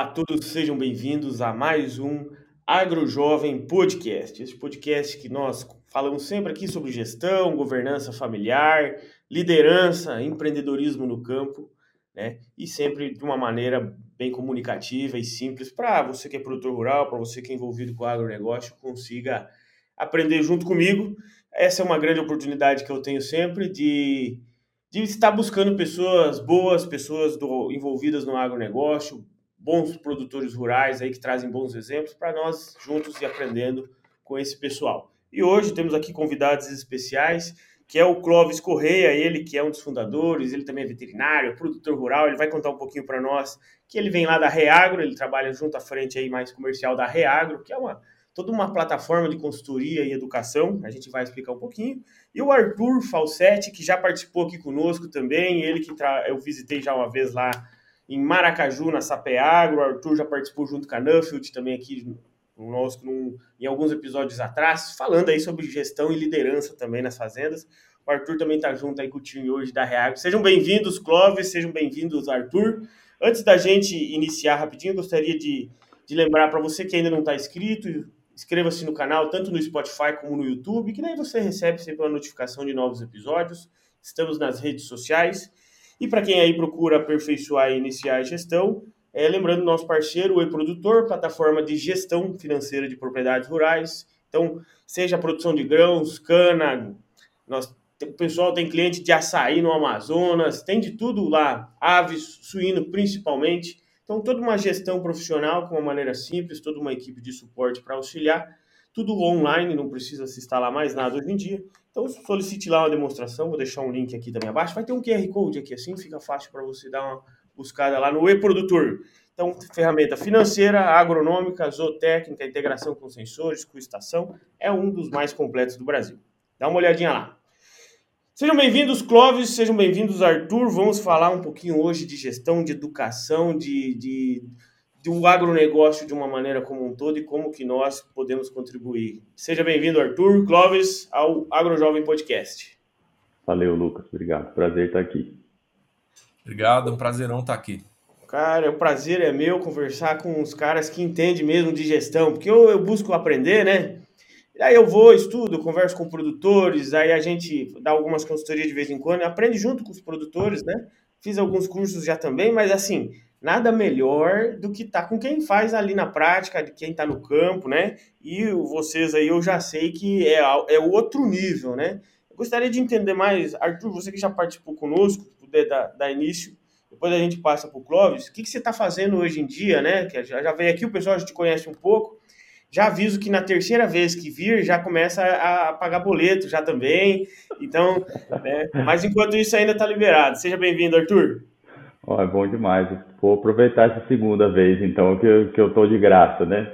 Olá a todos, sejam bem-vindos a mais um AgroJovem Podcast. Esse podcast que nós falamos sempre aqui sobre gestão, governança familiar, liderança, empreendedorismo no campo, né? E sempre de uma maneira bem comunicativa e simples para você que é produtor rural, para você que é envolvido com o agronegócio, consiga aprender junto comigo. Essa é uma grande oportunidade que eu tenho sempre de, de estar buscando pessoas boas, pessoas do, envolvidas no agronegócio, bons produtores rurais aí que trazem bons exemplos para nós juntos e aprendendo com esse pessoal. E hoje temos aqui convidados especiais, que é o Clóvis Correia, ele que é um dos fundadores, ele também é veterinário, produtor rural, ele vai contar um pouquinho para nós que ele vem lá da Reagro, ele trabalha junto à frente aí mais comercial da Reagro, que é uma toda uma plataforma de consultoria e educação, a gente vai explicar um pouquinho. E o Arthur Falsetti, que já participou aqui conosco também, ele que tra... eu visitei já uma vez lá em Maracaju, na Sapeagro. O Arthur já participou junto com a Nuffield também aqui conosco num, em alguns episódios atrás, falando aí sobre gestão e liderança também nas fazendas. O Arthur também está junto aí com o time hoje da Reagro. Sejam bem-vindos, Clóvis, sejam bem-vindos, Arthur. Antes da gente iniciar rapidinho, gostaria de, de lembrar para você que ainda não está inscrito, inscreva-se no canal, tanto no Spotify como no YouTube, que daí você recebe sempre uma notificação de novos episódios. Estamos nas redes sociais. E para quem aí procura aperfeiçoar e iniciar a gestão, é, lembrando nosso parceiro, o E-Produtor, plataforma de gestão financeira de propriedades rurais. Então, seja produção de grãos, cana, nós, o pessoal tem cliente de açaí no Amazonas, tem de tudo lá, aves, suíno principalmente. Então, toda uma gestão profissional com uma maneira simples, toda uma equipe de suporte para auxiliar, tudo online, não precisa se instalar mais nada hoje em dia. Então solicite lá uma demonstração, vou deixar um link aqui também abaixo. Vai ter um QR Code aqui, assim fica fácil para você dar uma buscada lá no e-produtor. Então, ferramenta financeira, agronômica, zootécnica, integração com sensores, com estação, é um dos mais completos do Brasil. Dá uma olhadinha lá. Sejam bem-vindos, Clóvis, sejam bem-vindos, Arthur. Vamos falar um pouquinho hoje de gestão, de educação, de, de do agronegócio de uma maneira como um todo e como que nós podemos contribuir. Seja bem-vindo, Arthur Clóvis, ao AgroJovem Podcast. Valeu, Lucas. Obrigado. Prazer estar aqui. Obrigado, é um prazerão estar aqui. Cara, o prazer é meu conversar com os caras que entendem mesmo de gestão, porque eu, eu busco aprender, né? Aí eu vou, estudo, converso com produtores, aí a gente dá algumas consultorias de vez em quando, aprende junto com os produtores, né? Fiz alguns cursos já também, mas assim, nada melhor do que estar tá com quem faz ali na prática, de quem está no campo, né? E vocês aí eu já sei que é, é outro nível, né? Eu gostaria de entender mais, Arthur, você que já participou conosco, puder dar, dar início, depois a gente passa para o Clóvis, o que, que você está fazendo hoje em dia, né? Que já, já veio aqui, o pessoal já te conhece um pouco. Já aviso que na terceira vez que vir, já começa a, pagar boleto já também. Então, né? mas enquanto isso ainda está liberado. Seja bem-vindo, Arthur. Oh, é bom demais. Vou aproveitar essa segunda vez, então, que, eu, que eu tô de graça, né?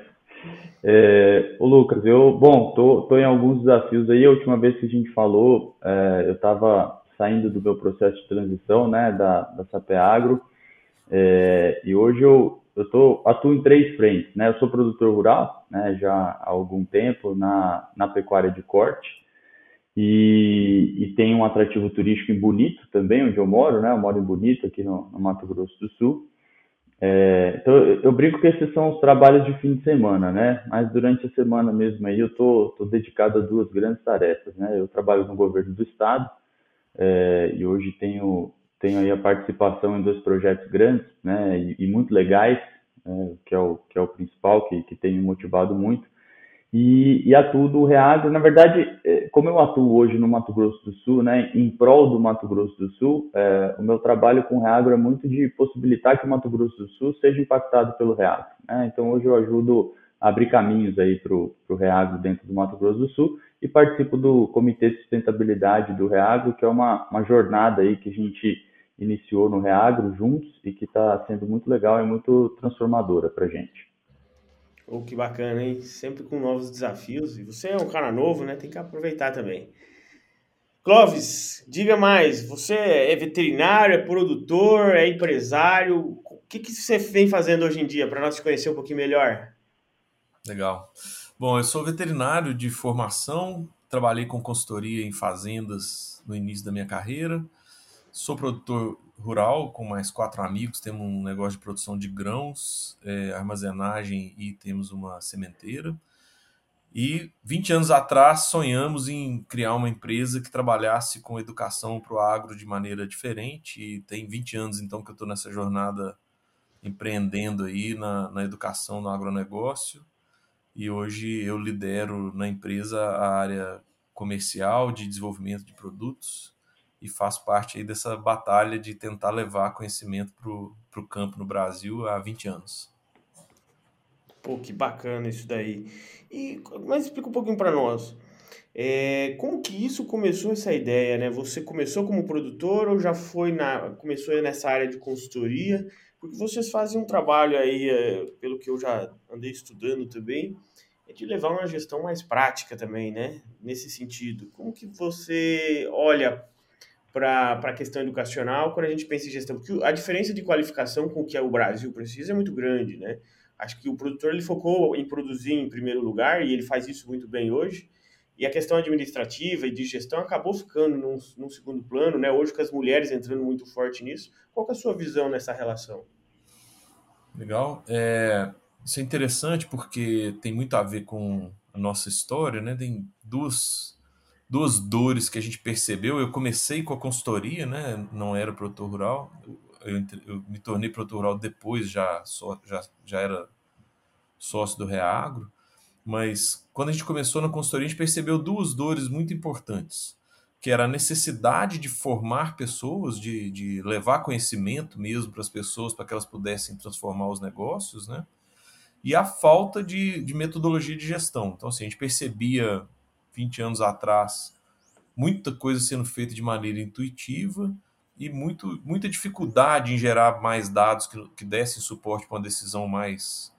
É, o Lucas, eu, bom, tô, tô em alguns desafios aí. A última vez que a gente falou, é, eu estava saindo do meu processo de transição, né, da, da Sapeagro, é, e hoje eu, eu tô, atuo em três frentes, né? Eu sou produtor rural, né, já há algum tempo na, na pecuária de corte, e, e, tem um atrativo turístico em Bonito também, onde eu moro, né? Eu moro em Bonito, aqui no, no Mato Grosso do Sul. É, então, eu, eu brinco que esses são os trabalhos de fim de semana, né? Mas durante a semana mesmo aí eu tô, tô dedicado a duas grandes tarefas, né? Eu trabalho no governo do estado é, e hoje tenho, tenho aí a participação em dois projetos grandes, né? E, e muito legais, é, que, é o, que é o principal, que, que tem me motivado muito e, e atuo do Reagro. Na verdade, é, como eu atuo hoje no Mato Grosso do Sul, né, em prol do Mato Grosso do Sul, é, o meu trabalho com o Reagro é muito de possibilitar que o Mato Grosso do Sul seja impactado pelo Reagro. Né? Então, hoje eu ajudo a abrir caminhos aí para o Reagro dentro do Mato Grosso do Sul e participo do Comitê de Sustentabilidade do Reagro, que é uma, uma jornada aí que a gente iniciou no Reagro juntos e que está sendo muito legal e muito transformadora para a gente. Oh, que bacana, hein? Sempre com novos desafios. E você é um cara novo, né? Tem que aproveitar também. Clóvis, diga mais. Você é veterinário, é produtor, é empresário? O que, que você vem fazendo hoje em dia para nós te conhecer um pouquinho melhor? Legal. Bom, eu sou veterinário de formação, trabalhei com consultoria em fazendas no início da minha carreira. Sou produtor rural com mais quatro amigos, temos um negócio de produção de grãos, é, armazenagem e temos uma sementeira. E 20 anos atrás sonhamos em criar uma empresa que trabalhasse com educação para o agro de maneira diferente. E tem 20 anos então que eu estou nessa jornada empreendendo aí na, na educação no agronegócio. E hoje eu lidero na empresa a área comercial de desenvolvimento de produtos e faço parte aí dessa batalha de tentar levar conhecimento para o campo no Brasil há 20 anos. Pô, que bacana isso daí. E, mas explica um pouquinho para nós. É, como que isso começou essa ideia, né? Você começou como produtor ou já foi na começou nessa área de consultoria? Porque vocês fazem um trabalho aí, é, pelo que eu já andei estudando também, é de levar uma gestão mais prática também, né? Nesse sentido. Como que você olha para a questão educacional quando a gente pensa em gestão? Porque a diferença de qualificação com o que o Brasil precisa é muito grande, né? Acho que o produtor ele focou em produzir em primeiro lugar e ele faz isso muito bem hoje. E a questão administrativa e de gestão acabou ficando num, num segundo plano, né? Hoje com as mulheres entrando muito forte nisso. Qual é a sua visão nessa relação? Legal. É, isso é interessante porque tem muito a ver com a nossa história, né? Tem duas, duas dores que a gente percebeu. Eu comecei com a consultoria, né? Não era produtor rural eu, eu me tornei produtor rural depois, já, só, já, já era sócio do Reagro, mas quando a gente começou na consultoria, a gente percebeu duas dores muito importantes, que era a necessidade de formar pessoas, de, de levar conhecimento mesmo para as pessoas, para que elas pudessem transformar os negócios, né? E a falta de, de metodologia de gestão. Então, assim, a gente percebia 20 anos atrás muita coisa sendo feita de maneira intuitiva, e muito, muita dificuldade em gerar mais dados que, que dessem suporte para uma decisão mais,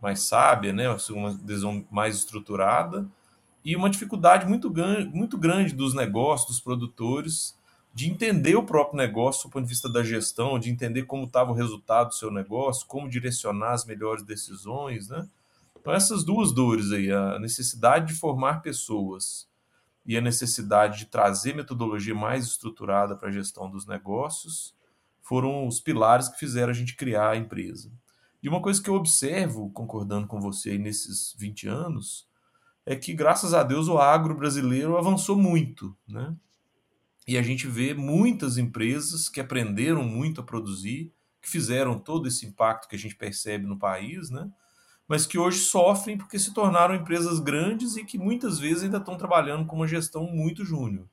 mais sábia, né? uma decisão mais estruturada, e uma dificuldade muito, muito grande dos negócios, dos produtores, de entender o próprio negócio do ponto de vista da gestão, de entender como estava o resultado do seu negócio, como direcionar as melhores decisões. Né? Então, essas duas dores aí, a necessidade de formar pessoas e a necessidade de trazer metodologia mais estruturada para a gestão dos negócios foram os pilares que fizeram a gente criar a empresa. E uma coisa que eu observo, concordando com você aí nesses 20 anos, é que, graças a Deus, o agro brasileiro avançou muito, né? E a gente vê muitas empresas que aprenderam muito a produzir, que fizeram todo esse impacto que a gente percebe no país, né? Mas que hoje sofrem porque se tornaram empresas grandes e que muitas vezes ainda estão trabalhando com uma gestão muito júnior.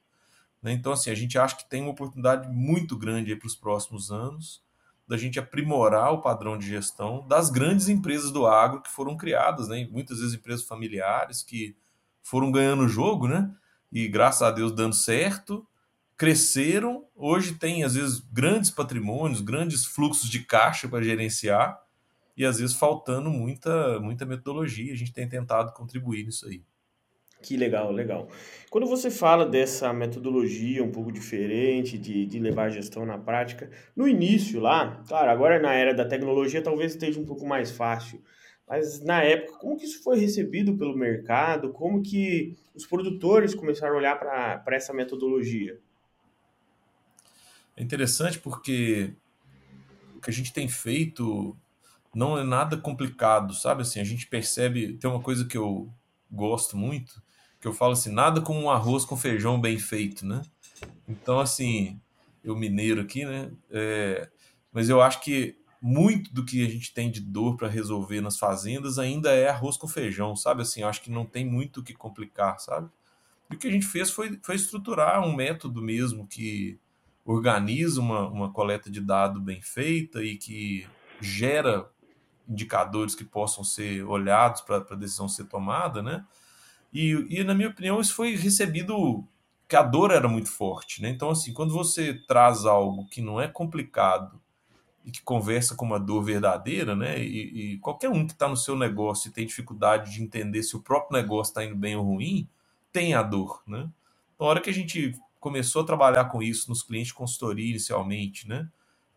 Né? Então, assim, a gente acha que tem uma oportunidade muito grande para os próximos anos da gente aprimorar o padrão de gestão das grandes empresas do agro que foram criadas, né? muitas vezes empresas familiares que foram ganhando o jogo, né? E graças a Deus dando certo, cresceram, hoje tem às vezes grandes patrimônios, grandes fluxos de caixa para gerenciar, e às vezes faltando muita, muita metodologia. A gente tem tentado contribuir nisso aí. Que legal, legal. Quando você fala dessa metodologia um pouco diferente de, de levar a gestão na prática, no início lá, claro, agora na era da tecnologia talvez esteja um pouco mais fácil, mas na época, como que isso foi recebido pelo mercado? Como que os produtores começaram a olhar para essa metodologia? É interessante porque o que a gente tem feito não é nada complicado, sabe? Assim, a gente percebe, tem uma coisa que eu gosto muito, que eu falo assim, nada como um arroz com feijão bem feito, né? Então, assim, eu mineiro aqui, né? É, mas eu acho que muito do que a gente tem de dor para resolver nas fazendas ainda é arroz com feijão, sabe? Assim, eu acho que não tem muito o que complicar, sabe? E o que a gente fez foi, foi estruturar um método mesmo que organiza uma, uma coleta de dado bem feita e que gera indicadores que possam ser olhados para a decisão ser tomada, né? E, e, na minha opinião, isso foi recebido que a dor era muito forte, né? Então, assim, quando você traz algo que não é complicado e que conversa com uma dor verdadeira, né? E, e qualquer um que está no seu negócio e tem dificuldade de entender se o próprio negócio está indo bem ou ruim, tem a dor, né? Na hora que a gente começou a trabalhar com isso nos clientes de consultoria inicialmente, né?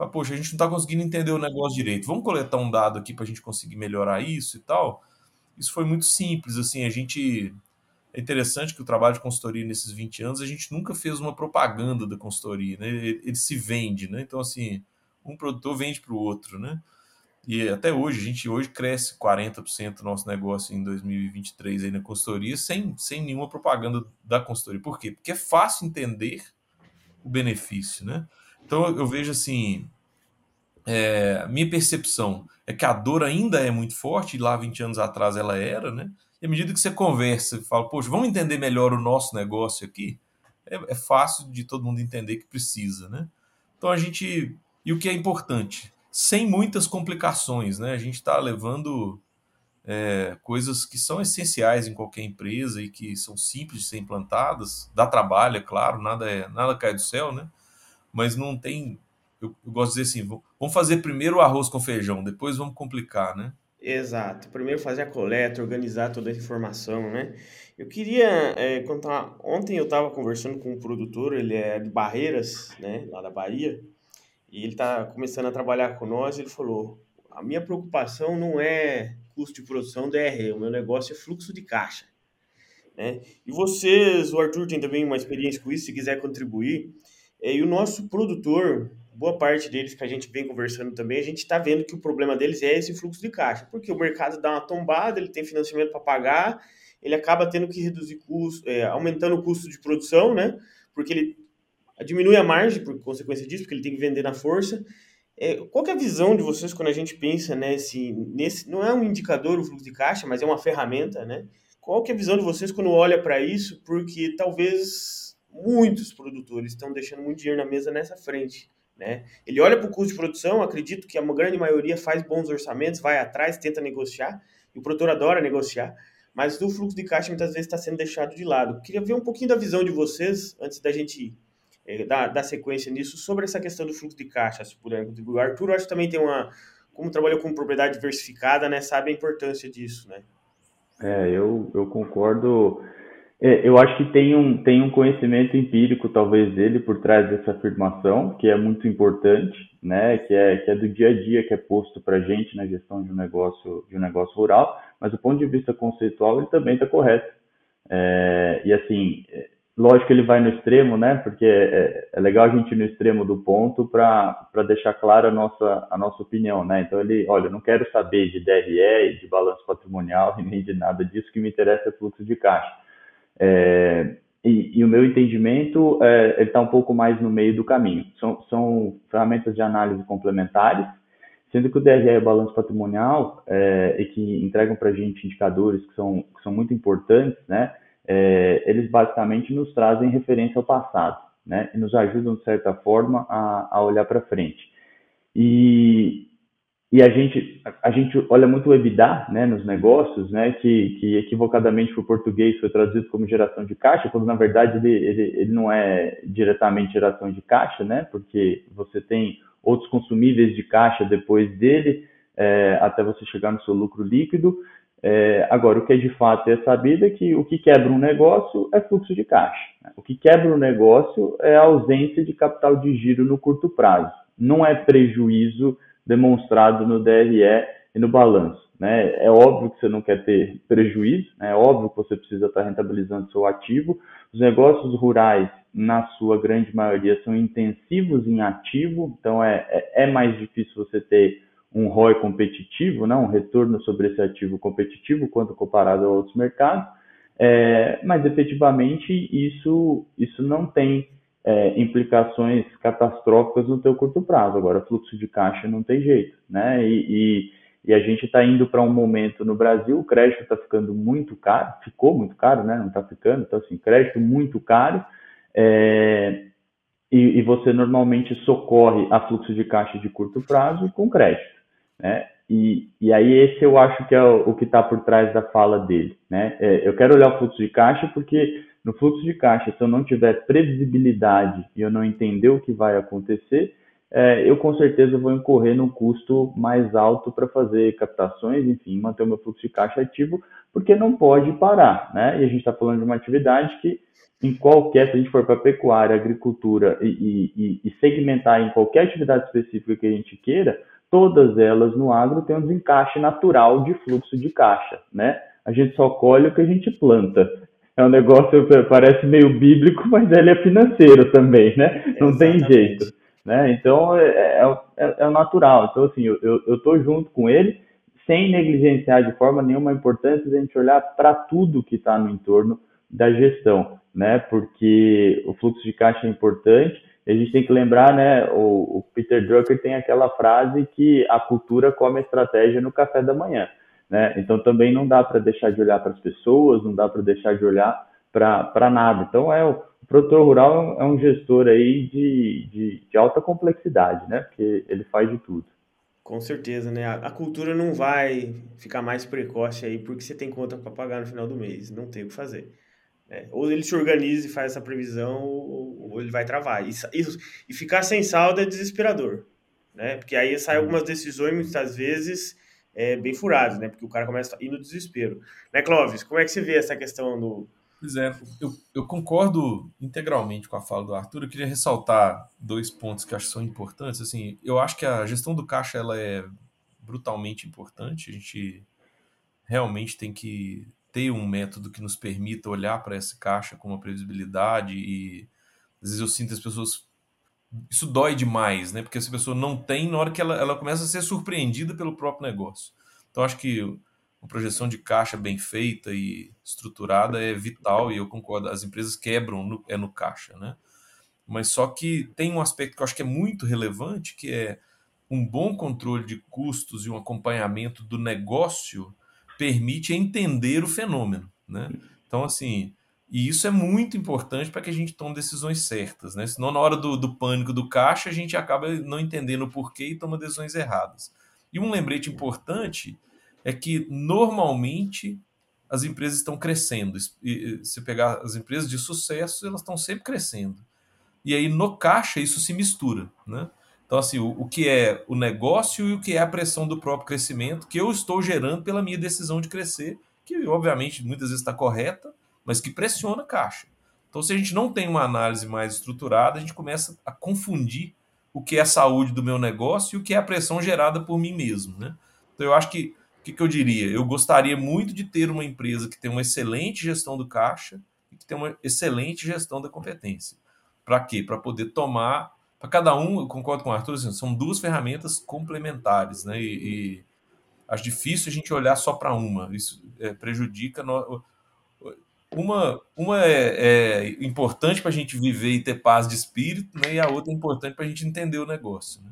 Poxa, a gente não está conseguindo entender o negócio direito. Vamos coletar um dado aqui para a gente conseguir melhorar isso e tal. Isso foi muito simples, assim, a gente é interessante que o trabalho de consultoria nesses 20 anos, a gente nunca fez uma propaganda da consultoria, né? Ele, ele se vende, né? Então, assim, um produtor vende para o outro, né? E até hoje, a gente hoje cresce 40% do nosso negócio em 2023 aí na consultoria, sem, sem nenhuma propaganda da consultoria. Por quê? Porque é fácil entender o benefício, né? Então, eu vejo assim, é, minha percepção é que a dor ainda é muito forte, e lá 20 anos atrás ela era, né? E à medida que você conversa e fala, poxa, vamos entender melhor o nosso negócio aqui, é, é fácil de todo mundo entender que precisa, né? Então a gente. E o que é importante? Sem muitas complicações, né? A gente está levando é, coisas que são essenciais em qualquer empresa e que são simples de ser implantadas. Dá trabalho, é claro, nada, é, nada cai do céu, né? Mas não tem. Eu, eu gosto de dizer assim: vamos fazer primeiro o arroz com feijão, depois vamos complicar, né? Exato. Primeiro fazer a coleta, organizar toda a informação, né? Eu queria é, contar. Ontem eu estava conversando com um produtor, ele é de Barreiras, né, lá da Bahia, e ele está começando a trabalhar com nós. Ele falou: a minha preocupação não é custo de produção DRE, o meu negócio é fluxo de caixa. Né? E vocês, o Arthur tem também uma experiência com isso, se quiser contribuir. É, e o nosso produtor, boa parte deles que a gente vem conversando também, a gente está vendo que o problema deles é esse fluxo de caixa, porque o mercado dá uma tombada, ele tem financiamento para pagar, ele acaba tendo que reduzir custo, é, aumentando o custo de produção, né? Porque ele diminui a margem por consequência disso, porque ele tem que vender na força. É, qual é a visão de vocês quando a gente pensa nesse, nesse, não é um indicador o fluxo de caixa, mas é uma ferramenta, né? Qual é a visão de vocês quando olha para isso? Porque talvez muitos produtores estão deixando muito dinheiro na mesa nessa frente. Né? Ele olha para o custo de produção, acredito que a grande maioria faz bons orçamentos, vai atrás, tenta negociar, e o produtor adora negociar, mas o fluxo de caixa muitas vezes está sendo deixado de lado. Queria ver um pouquinho da visão de vocês, antes da gente é, dar, sequência nisso, sobre essa questão do fluxo de caixa, se puder contribuir. O Arthur, acho que também tem uma, como trabalhou com propriedade diversificada, né, sabe a importância disso, né? É, eu, eu concordo eu acho que tem um, tem um conhecimento empírico, talvez, dele por trás dessa afirmação, que é muito importante, né? Que é, que é do dia a dia que é posto para a gente na gestão de um negócio, de um negócio rural, mas do ponto de vista conceitual ele também está correto. É, e assim, é, lógico que ele vai no extremo, né? Porque é, é legal a gente ir no extremo do ponto para deixar clara a nossa, a nossa opinião, né? Então ele, olha, eu não quero saber de DRE, de balanço patrimonial nem de nada disso, que me interessa é fluxo de caixa. É, e, e, o meu entendimento é, está um pouco mais no meio do caminho. São, são ferramentas de análise complementares, sendo que o DRE e o balanço patrimonial é, e que entregam para a gente indicadores que são, que são muito importantes, né? É, eles basicamente nos trazem referência ao passado, né? E nos ajudam de certa forma a, a olhar para frente. E, e a gente, a, gente olha muito o EBITDA né, nos negócios, né, que, que equivocadamente para o português foi traduzido como geração de caixa, quando na verdade ele, ele, ele não é diretamente geração de caixa, né, porque você tem outros consumíveis de caixa depois dele, é, até você chegar no seu lucro líquido. É, agora, o que é de fato é sabido é que o que quebra um negócio é fluxo de caixa. Né? O que quebra um negócio é a ausência de capital de giro no curto prazo. Não é prejuízo demonstrado no DRE e no balanço. Né? É óbvio que você não quer ter prejuízo, né? é óbvio que você precisa estar rentabilizando seu ativo. Os negócios rurais, na sua grande maioria, são intensivos em ativo, então é, é, é mais difícil você ter um ROI competitivo, né? um retorno sobre esse ativo competitivo quando comparado a outros mercados, é, mas efetivamente isso, isso não tem é, implicações catastróficas no teu curto prazo. Agora, fluxo de caixa não tem jeito, né? E, e, e a gente está indo para um momento no Brasil, o crédito está ficando muito caro, ficou muito caro, né? Não está ficando, então assim, crédito muito caro, é, e, e, você normalmente socorre a fluxo de caixa de curto prazo com crédito, né? E, e aí esse eu acho que é o, o que está por trás da fala dele, né? É, eu quero olhar o fluxo de caixa porque no fluxo de caixa, se eu não tiver previsibilidade e eu não entender o que vai acontecer, é, eu com certeza vou incorrer num custo mais alto para fazer captações, enfim, manter o meu fluxo de caixa ativo, porque não pode parar, né? E a gente está falando de uma atividade que, em qualquer, se a gente for para pecuária, agricultura e, e, e segmentar em qualquer atividade específica que a gente queira, todas elas no agro têm um desencaixe natural de fluxo de caixa, né? A gente só colhe o que a gente planta. É um negócio parece meio bíblico, mas ele é financeiro também, né? Não Exatamente. tem jeito, né? Então é, é, é, é natural. Então assim, eu, eu, eu tô junto com ele, sem negligenciar de forma nenhuma a importância de a gente olhar para tudo que está no entorno da gestão, né? Porque o fluxo de caixa é importante. A gente tem que lembrar, né? O, o Peter Drucker tem aquela frase que a cultura come a estratégia no café da manhã. Né? Então também não dá para deixar de olhar para as pessoas, não dá para deixar de olhar para nada. Então é o, produtor rural é um gestor aí de, de, de, alta complexidade, né? Porque ele faz de tudo. Com certeza, né? A, a cultura não vai ficar mais precoce aí porque você tem conta para pagar no final do mês, não tem o que fazer. É, ou ele se organiza e faz essa previsão, ou, ou ele vai travar. E, e, e, ficar sem saldo é desesperador, né? Porque aí saem algumas decisões, muitas vezes, é, bem furados, né? Porque o cara começa a ir no desespero. Né, Clóvis? Como é que você vê essa questão do. Pois é, eu, eu concordo integralmente com a fala do Arthur. Eu queria ressaltar dois pontos que acho que são importantes. Assim, eu acho que a gestão do caixa ela é brutalmente importante. A gente realmente tem que ter um método que nos permita olhar para esse caixa com uma previsibilidade e às vezes eu sinto as pessoas isso dói demais, né? Porque essa pessoa não tem na hora que ela, ela começa a ser surpreendida pelo próprio negócio. Então, acho que uma projeção de caixa bem feita e estruturada é vital e eu concordo. As empresas quebram no, é no caixa, né? Mas só que tem um aspecto que eu acho que é muito relevante, que é um bom controle de custos e um acompanhamento do negócio permite entender o fenômeno, né? Então, assim, e isso é muito importante para que a gente tome decisões certas, né? Senão, na hora do, do pânico do caixa, a gente acaba não entendendo o porquê e toma decisões erradas. E um lembrete importante é que, normalmente, as empresas estão crescendo. E, se pegar as empresas de sucesso, elas estão sempre crescendo. E aí, no caixa, isso se mistura, né? Então, assim, o, o que é o negócio e o que é a pressão do próprio crescimento que eu estou gerando pela minha decisão de crescer, que, obviamente, muitas vezes está correta, mas que pressiona a caixa. Então, se a gente não tem uma análise mais estruturada, a gente começa a confundir o que é a saúde do meu negócio e o que é a pressão gerada por mim mesmo. Né? Então, eu acho que, o que, que eu diria? Eu gostaria muito de ter uma empresa que tem uma excelente gestão do caixa e que tem uma excelente gestão da competência. Para quê? Para poder tomar. Para cada um, eu concordo com o Arthur, assim, são duas ferramentas complementares. Né? E, e acho difícil a gente olhar só para uma. Isso é, prejudica. No, uma, uma é, é importante para a gente viver e ter paz de espírito, né? E a outra é importante para a gente entender o negócio. Né?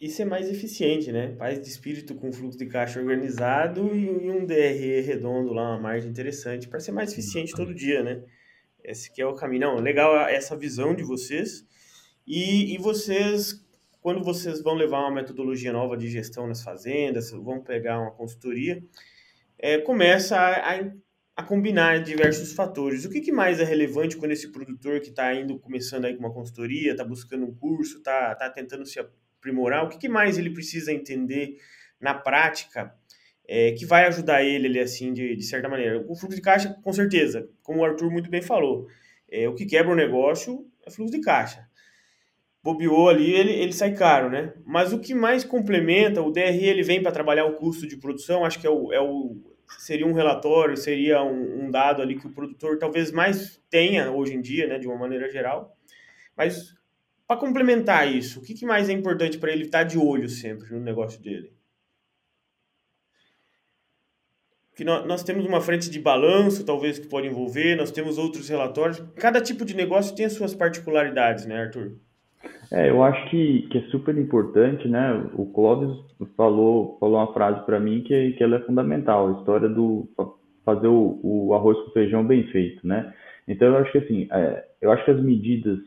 E ser mais eficiente, né? Paz de espírito com fluxo de caixa organizado e, um DRE redondo lá, uma margem interessante, para ser mais eficiente todo dia, né? Esse que é o caminho. Não, legal essa visão de vocês. E, e vocês, quando vocês vão levar uma metodologia nova de gestão nas fazendas, vão pegar uma consultoria, é, começa a, a a combinar diversos fatores. O que, que mais é relevante quando esse produtor que está indo começando aí com uma consultoria, está buscando um curso, está tá tentando se aprimorar, o que, que mais ele precisa entender na prática é, que vai ajudar ele, ele assim, de, de certa maneira? O fluxo de caixa, com certeza, como o Arthur muito bem falou, é, o que quebra o negócio é fluxo de caixa. Bobeou ali, ele, ele sai caro, né? Mas o que mais complementa, o DRE ele vem para trabalhar o custo de produção, acho que é o, é o seria um relatório, seria um, um, dado ali que o produtor talvez mais tenha hoje em dia, né, de uma maneira geral. Mas para complementar isso, o que, que mais é importante para ele estar de olho sempre no negócio dele? Que nós, nós temos uma frente de balanço, talvez que pode envolver, nós temos outros relatórios. Cada tipo de negócio tem as suas particularidades, né, Arthur? É, eu acho que, que é super importante, né? O Clóvis falou, falou uma frase para mim que, que ela é fundamental, a história do fazer o, o, arroz com feijão bem feito, né? Então eu acho que assim, é, eu acho que as medidas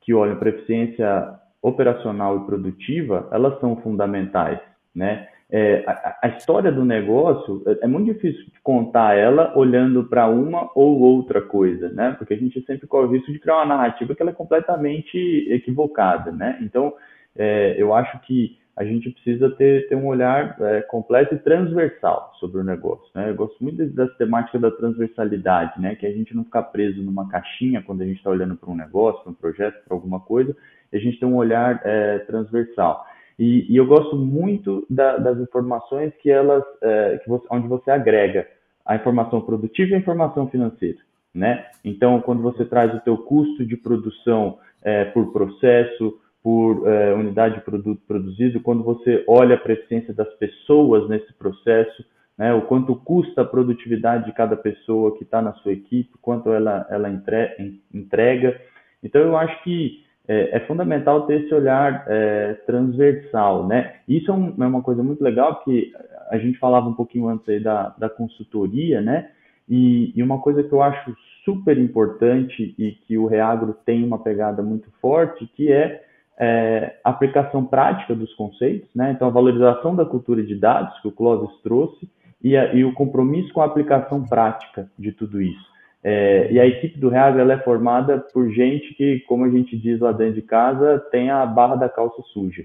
que olham para eficiência operacional e produtiva, elas são fundamentais, né? É, a, a, história do negócio é, é muito difícil de contar ela olhando para uma ou outra coisa, né? Porque a gente sempre corre o risco de criar uma narrativa que ela é completamente equivocada, né? Então, é, eu acho que a gente precisa ter, ter um olhar é, completo e transversal sobre o negócio. Né? Eu gosto muito das temáticas da transversalidade, né? que a gente não ficar preso numa caixinha quando a gente está olhando para um negócio, para um projeto, para alguma coisa, e a gente tem um olhar é, transversal. E, e eu gosto muito da, das informações que elas, é, que você, onde você agrega a informação produtiva e a informação financeira. né? Então, quando você traz o teu custo de produção é, por processo, por é, unidade de produto produzido, quando você olha a eficiência das pessoas nesse processo, né, o quanto custa a produtividade de cada pessoa que está na sua equipe, quanto ela, ela entrega. Então, eu acho que é, é fundamental ter esse olhar é, transversal, né? Isso é, um, é, uma coisa muito legal, porque a gente falava um pouquinho antes aí da, da consultoria, né? E, e, uma coisa que eu acho super importante e que o Reagro tem uma pegada muito forte, que é, é a aplicação prática dos conceitos, né? Então, a valorização da cultura de dados que o Clóvis trouxe e, a, e o compromisso com a aplicação prática de tudo isso. É, e a equipe do Reagro ela é formada por gente que, como a gente diz lá dentro de casa, tem a barra da calça suja.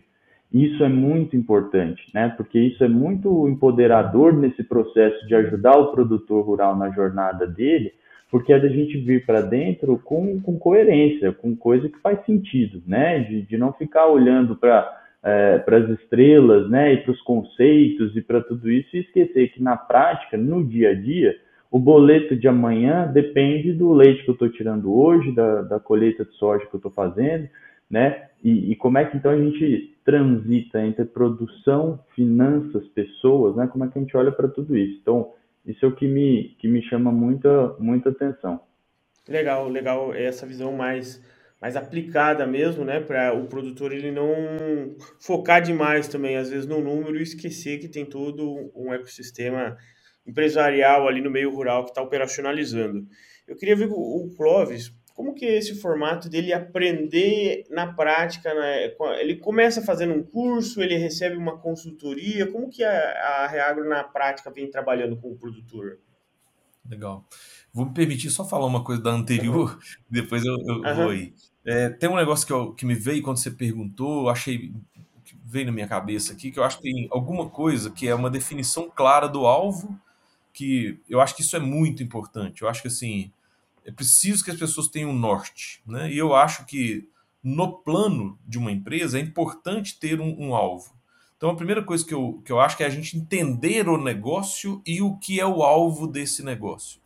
Isso é muito importante, né? Porque isso é muito empoderador nesse processo de ajudar o produtor rural na jornada dele, porque é da gente vir para dentro com, com coerência, com coisa que faz sentido, né? De, de não ficar olhando para é, para as estrelas, né? E para os conceitos e para tudo isso e esquecer que na prática, no dia a dia, o boleto de amanhã depende do leite que eu estou tirando hoje, da, da, colheita de soja que eu estou fazendo, né? E, e, como é que então a gente transita entre produção, finanças, pessoas, né? Como é que a gente olha para tudo isso? Então, isso é o que me, que me chama muita, muita atenção. Legal, legal essa visão mais mais aplicada mesmo, né, para o produtor ele não focar demais também às vezes no número e esquecer que tem todo um ecossistema empresarial ali no meio rural que está operacionalizando. Eu queria ver o Clóvis, como que é esse formato dele aprender na prática, né? ele começa fazendo um curso, ele recebe uma consultoria, como que a, a Reagro na prática vem trabalhando com o produtor? Legal. Vou me permitir só falar uma coisa da anterior, depois eu, eu uhum. vou aí. É, tem um negócio que, eu, que me veio quando você perguntou, eu achei que veio na minha cabeça aqui, que eu acho que tem alguma coisa que é uma definição clara do alvo que eu acho que isso é muito importante. Eu acho que assim é preciso que as pessoas tenham um norte, né? E eu acho que no plano de uma empresa é importante ter um, um, alvo. Então a primeira coisa que eu, que eu acho que é a gente entender o negócio e o que é o alvo desse negócio.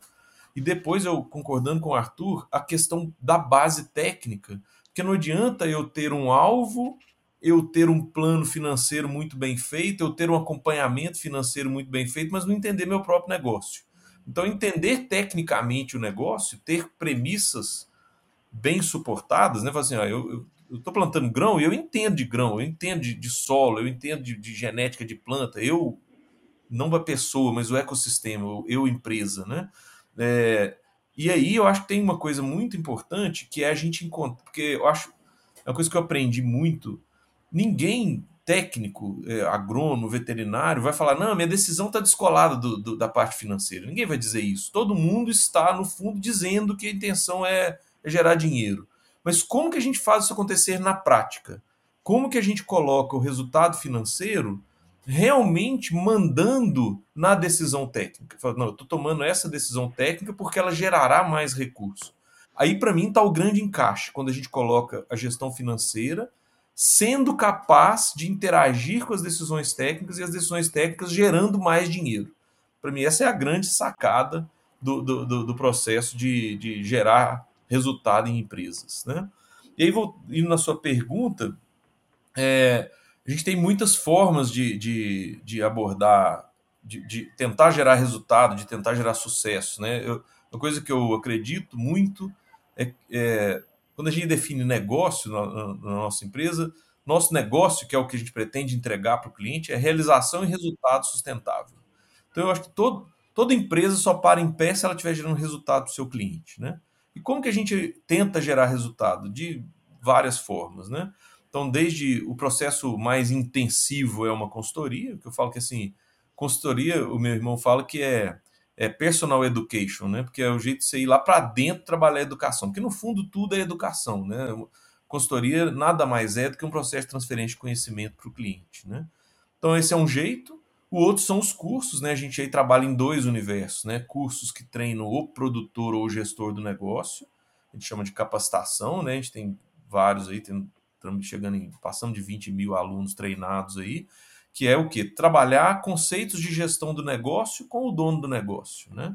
E depois eu concordando com o Arthur, a questão da base técnica, porque não adianta eu ter um alvo eu ter um plano financeiro muito bem feito, eu ter um acompanhamento financeiro muito bem feito, mas não entender meu próprio negócio. Então, entender tecnicamente o negócio, ter premissas bem suportadas, né? Falar assim, ó, eu estou plantando grão e eu entendo de grão, eu entendo de, de solo, eu entendo de, de, genética de planta, eu, não a pessoa, mas o ecossistema, eu, eu empresa, né? É, e aí eu acho que tem uma coisa muito importante que é a gente encontrar, porque eu acho, é uma coisa que eu aprendi muito ninguém técnico, é, agrônomo, veterinário, vai falar: não, minha decisão está descolada do, do, da parte financeira. Ninguém vai dizer isso. Todo mundo está, no fundo, dizendo que a intenção é, é gerar dinheiro. Mas como que a gente faz isso acontecer na prática? Como que a gente coloca o resultado financeiro realmente mandando na decisão técnica? Fala, não, eu estou tomando essa decisão técnica porque ela gerará mais recurso. Aí, para mim, está o grande encaixe, quando a gente coloca a gestão financeira sendo capaz de interagir com as decisões técnicas e as decisões técnicas gerando mais dinheiro. Para mim, essa é a grande sacada do, do, do, processo de, de gerar resultado em empresas. Né? E aí, vou indo na sua pergunta, é, a gente tem muitas formas de, de, de abordar, de, de, tentar gerar resultado, de tentar gerar sucesso. Né? Eu, uma coisa que eu acredito muito é, é quando a gente define negócio na, na, na nossa empresa, nosso negócio, que é o que a gente pretende entregar para o cliente, é realização e resultado sustentável. Então, eu acho que todo, toda empresa só para em pé se ela estiver gerando resultado para o seu cliente. Né? E como que a gente tenta gerar resultado? De várias formas. Né? Então, desde o processo mais intensivo é uma consultoria, que eu falo que assim, consultoria, o meu irmão fala que é é, personal education, né? Porque é o jeito de você ir lá para dentro trabalhar a educação, porque no fundo tudo é educação, né? Consultoria nada mais é do que um processo de transferência de conhecimento para o cliente, né? Então esse é um jeito. O outro são os cursos, né? A gente aí trabalha em dois universos, né? Cursos que treinam o produtor ou o gestor do negócio, a gente chama de capacitação, né? A gente tem vários aí, tem, estamos chegando em, passando de 20 mil alunos treinados aí, que é o que? Trabalhar conceitos de gestão do negócio com o dono do negócio. Né?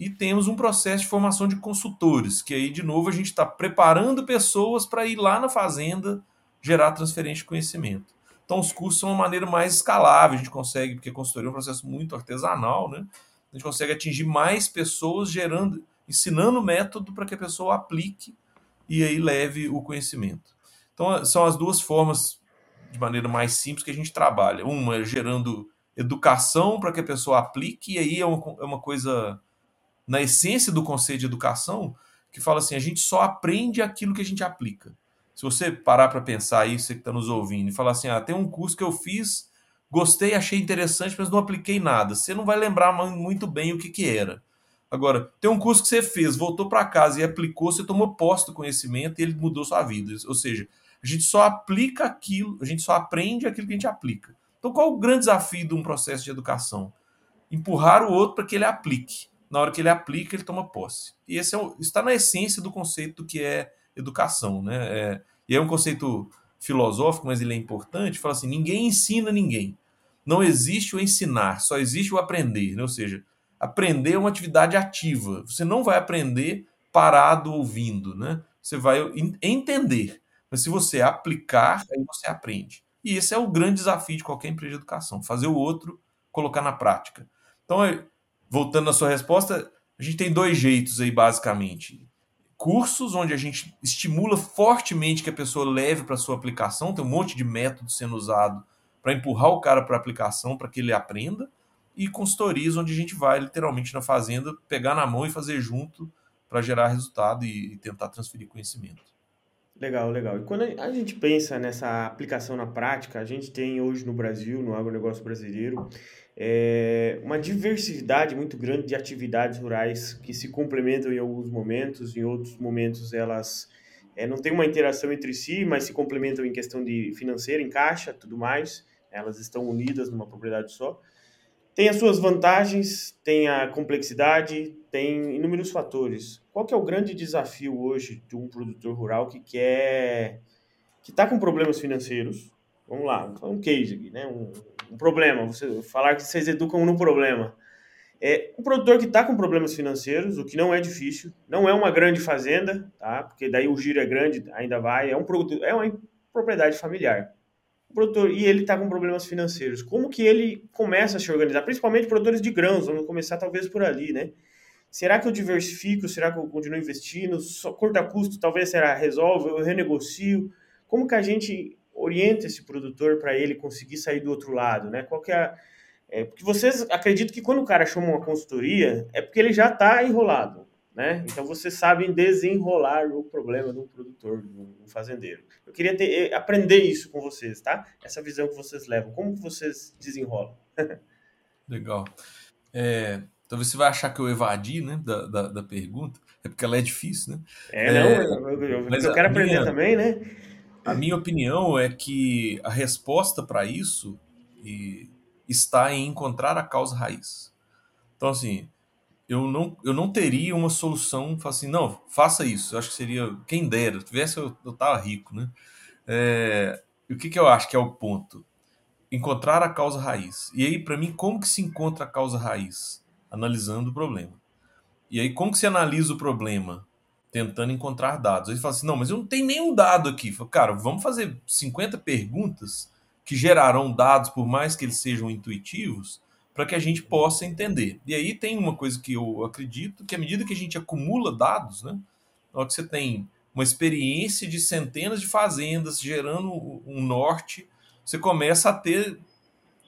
e temos um processo de formação de consultores, que aí, de novo, a gente está preparando pessoas para ir lá na fazenda gerar transferência de conhecimento. Então, os cursos são uma maneira mais escalável, a gente consegue, porque a consultoria é um processo muito artesanal, né? A gente consegue atingir mais pessoas gerando, ensinando o método para que a pessoa aplique e aí leve o conhecimento. Então, são as duas formas, de maneira mais simples, que a gente trabalha. Uma é gerando educação para que a pessoa aplique, e aí é uma, é uma coisa na essência do conceito de educação, que fala assim: a gente só aprende aquilo que a gente aplica. Se você parar para pensar aí, você que está nos ouvindo, e falar assim: ah, tem um curso que eu fiz, gostei, achei interessante, mas não apliquei nada. Você não vai lembrar muito bem o que, que era. Agora, tem um curso que você fez, voltou para casa e aplicou, você tomou posse do conhecimento e ele mudou sua vida. Ou seja, a gente só aplica aquilo, a gente só aprende aquilo que a gente aplica. Então, qual o grande desafio de um processo de educação? Empurrar o outro para que ele aplique na hora que ele aplica, ele toma posse. E esse é o, está na essência do conceito do que é educação. Né? É, e é um conceito filosófico, mas ele é importante. Fala assim: ninguém ensina ninguém. Não existe o ensinar, só existe o aprender. Né? Ou seja, aprender é uma atividade ativa. Você não vai aprender parado ouvindo. Né? Você vai entender. Mas se você aplicar, aí você aprende. E esse é o grande desafio de qualquer empresa de educação: fazer o outro colocar na prática. Então, voltando à sua resposta, a gente tem dois jeitos aí, basicamente. Cursos onde a gente estimula fortemente que a pessoa leve para sua aplicação, tem um monte de método sendo usado para empurrar o cara para a aplicação, para que ele aprenda, e consultorias onde a gente vai literalmente na fazenda pegar na mão e fazer junto para gerar resultado e, tentar transferir conhecimento. Legal, legal. E quando a gente pensa nessa aplicação na prática, a gente tem hoje no Brasil, no agronegócio brasileiro, é, uma diversidade muito grande de atividades rurais que se complementam em alguns momentos, em outros momentos elas é, não têm uma interação entre si, mas se complementam em questão de financeira, em caixa, tudo mais. Elas estão unidas numa propriedade só. Tem as suas vantagens, tem a complexidade, tem inúmeros fatores. Qual que é o grande desafio hoje de um produtor rural que quer que está com problemas financeiros? Vamos lá, um case aqui, né? Um, um problema, você falar que vocês educam no problema. É um produtor que está com problemas financeiros, o que não é difícil, não é uma grande fazenda, tá? Porque daí o giro é grande, ainda vai, é um produto, é uma propriedade familiar. O produtor e ele está com problemas financeiros. Como que ele começa a se organizar? Principalmente produtores de grãos, vamos começar talvez por ali, né? Será que eu diversifico? Será que eu continuo investindo? Só curta custo, talvez será resolve, eu renegocio. Como que a gente orienta esse produtor para ele conseguir sair do outro lado, né? Qual que é, é porque vocês acreditam que quando o cara chama uma consultoria é porque ele já está enrolado, né? Então vocês sabem desenrolar o problema do produtor, do fazendeiro. Eu queria ter, eh, aprender isso com vocês, tá? Essa visão que vocês levam, como que vocês desenrolam? Legal. É, talvez você vai achar que eu evadi, né, da, da, da, pergunta, é porque ela é difícil, né? É, não, é, eu, eu, eu quero aprender minha... também, né? A minha opinião é que a resposta para isso está em encontrar a causa raiz. Então, assim, eu não, eu não teria uma solução, assim, não, faça isso. Eu acho que seria, quem dera, se tivesse eu, eu tava rico, né? É, o que, que eu acho que é o ponto? Encontrar a causa raiz. E aí, para mim, como que se encontra a causa raiz? Analisando o problema. E aí, como que se analisa o problema? tentando encontrar dados. Aí fala assim: não, mas eu não tenho nenhum dado aqui. Cara, vamos fazer 50 perguntas que gerarão dados, por mais que eles sejam intuitivos, para que a gente possa entender. E aí tem uma coisa que eu acredito, que à medida que a gente acumula dados, né, na hora que você tem uma experiência de centenas de fazendas gerando um norte, você começa a ter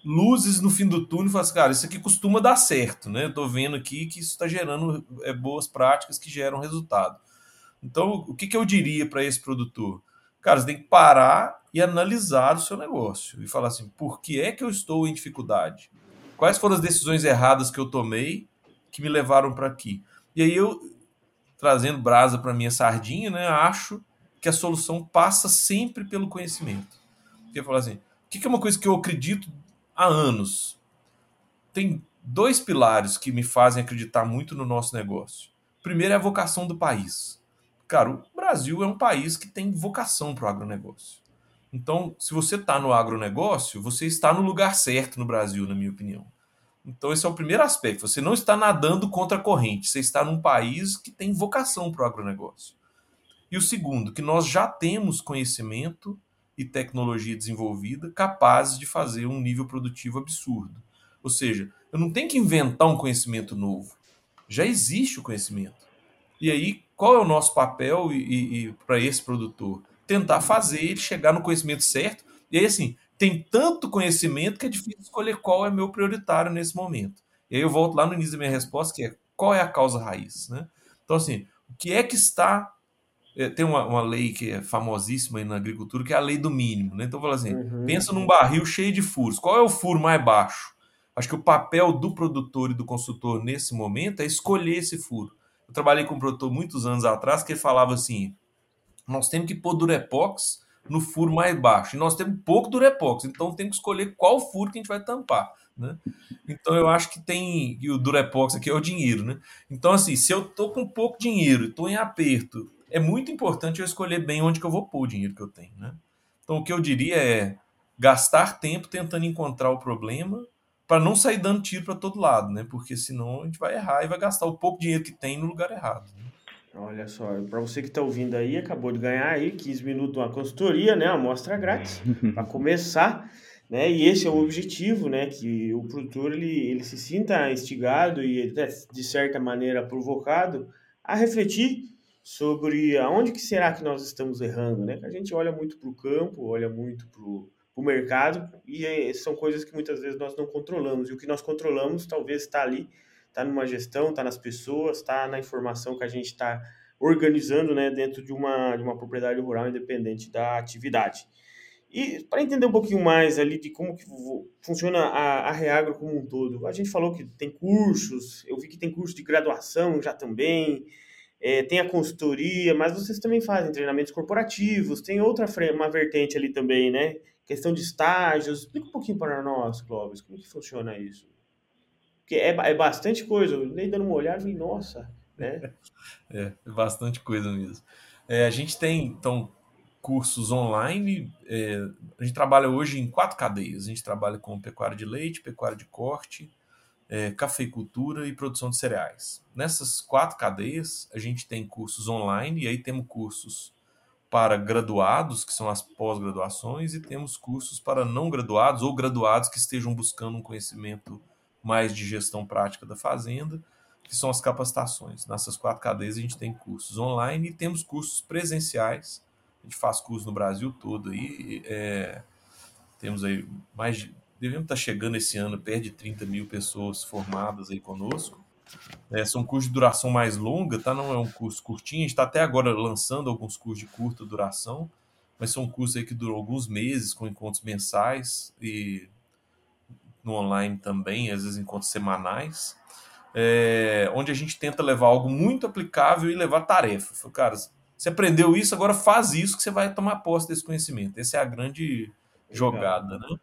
luzes no fim do túnel e fala assim, cara, isso aqui costuma dar certo, né? Eu tô vendo aqui que isso está gerando é, boas práticas que geram resultado. Então, o que, que eu diria para esse produtor? Cara, você tem que parar e analisar o seu negócio e falar assim: por que é que eu estou em dificuldade? Quais foram as decisões erradas que eu tomei que me levaram para aqui? E aí eu, trazendo brasa para minha sardinha, né, acho que a solução passa sempre pelo conhecimento. Porque falar assim: o que é uma coisa que eu acredito há anos? Tem dois pilares que me fazem acreditar muito no nosso negócio. Primeiro é a vocação do país. Cara, o Brasil é um país que tem vocação para o agronegócio. Então, se você está no agronegócio, você está no lugar certo no Brasil, na minha opinião. Então, esse é o primeiro aspecto. Você não está nadando contra a corrente, você está num país que tem vocação para o agronegócio. E o segundo, que nós já temos conhecimento e tecnologia desenvolvida capazes de fazer um nível produtivo absurdo. Ou seja, eu não tenho que inventar um conhecimento novo. Já existe o conhecimento. E aí, qual é o nosso papel e, e, e para esse produtor? Tentar fazer ele chegar no conhecimento certo. E aí, assim, tem tanto conhecimento que é difícil escolher qual é meu prioritário nesse momento. E aí eu volto lá no início da minha resposta, que é qual é a causa raiz, né? Então, assim, o que é que está... É, tem uma, uma lei que é famosíssima aí na agricultura, que é a lei do mínimo, né? Então, fala assim, uhum. pensa num barril cheio de furos. Qual é o furo mais baixo? Acho que o papel do produtor e do consultor nesse momento é escolher esse furo. Eu trabalhei com um produtor muitos anos atrás que ele falava assim, nós temos que pôr durepox no furo mais baixo. E nós temos pouco Durepox, então temos que escolher qual furo que a gente vai tampar. Né? Então eu acho que tem. E o Durepox aqui é o dinheiro, né? Então, assim, se eu tô com pouco dinheiro, estou em aperto, é muito importante eu escolher bem onde que eu vou pôr o dinheiro que eu tenho. Né? Então o que eu diria é gastar tempo tentando encontrar o problema para não sair dando tiro para todo lado, né? Porque senão a gente vai errar e vai gastar o pouco dinheiro que tem no lugar errado. Né? Olha só, para você que está ouvindo aí, acabou de ganhar aí 15 minutos uma consultoria, né, uma amostra grátis, para começar, né, e esse é o objetivo, né, que o produtor ele, ele se sinta instigado e de certa maneira provocado a refletir sobre aonde que será que nós estamos errando, né, a gente olha muito para o campo, olha muito para o mercado e é, são coisas que muitas vezes nós não controlamos e o que nós controlamos talvez está ali está numa gestão, está nas pessoas, está na informação que a gente está organizando né, dentro de uma, de uma propriedade rural independente da atividade. E para entender um pouquinho mais ali de como que funciona a, a Reagro como um todo, a gente falou que tem cursos, eu vi que tem curso de graduação já também, é, tem a consultoria, mas vocês também fazem treinamentos corporativos, tem outra uma vertente ali também, né? Questão de estágios. Explica um pouquinho para nós, Clóvis, como que funciona isso? Porque é, é bastante coisa. Eu nem dando uma olhada e nossa, né? é, é bastante coisa mesmo. É, a gente tem, então, cursos online. É, a gente trabalha hoje em quatro cadeias. A gente trabalha com pecuária de leite, pecuária de corte, é, cafeicultura e produção de cereais. Nessas quatro cadeias, a gente tem cursos online, e aí temos cursos para graduados, que são as pós-graduações, e temos cursos para não graduados ou graduados que estejam buscando um conhecimento mais de gestão prática da fazenda, que são as capacitações. Nessas quatro cadeias a gente tem cursos online e temos cursos presenciais. A gente faz curso no Brasil todo aí. É, temos aí mais de. Devemos estar chegando esse ano perto de 30 mil pessoas formadas aí conosco. É, são cursos de duração mais longa, tá? Não é um curso curtinho. A gente está até agora lançando alguns cursos de curta duração, mas são cursos aí que duram alguns meses, com encontros mensais e no online também, às vezes encontros semanais, é, onde a gente tenta levar algo muito aplicável e levar tarefa. Cara, você aprendeu isso, agora faz isso que você vai tomar posse desse conhecimento. Essa é a grande jogada, né?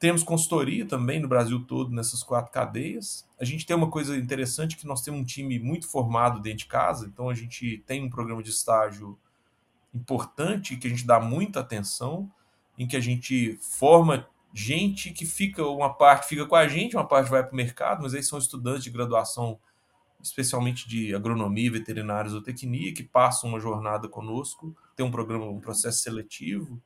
Temos consultoria também no Brasil todo nessas quatro cadeias. A gente tem uma coisa interessante que nós temos um time muito formado dentro de casa, então a gente tem um programa de estágio importante que a gente dá muita atenção, em que a gente forma gente que fica, uma parte fica com a gente, uma parte vai para o mercado, mas aí são estudantes de graduação, especialmente de agronomia, veterinária, zootecnia, que passam uma jornada conosco, tem um programa, um processo seletivo.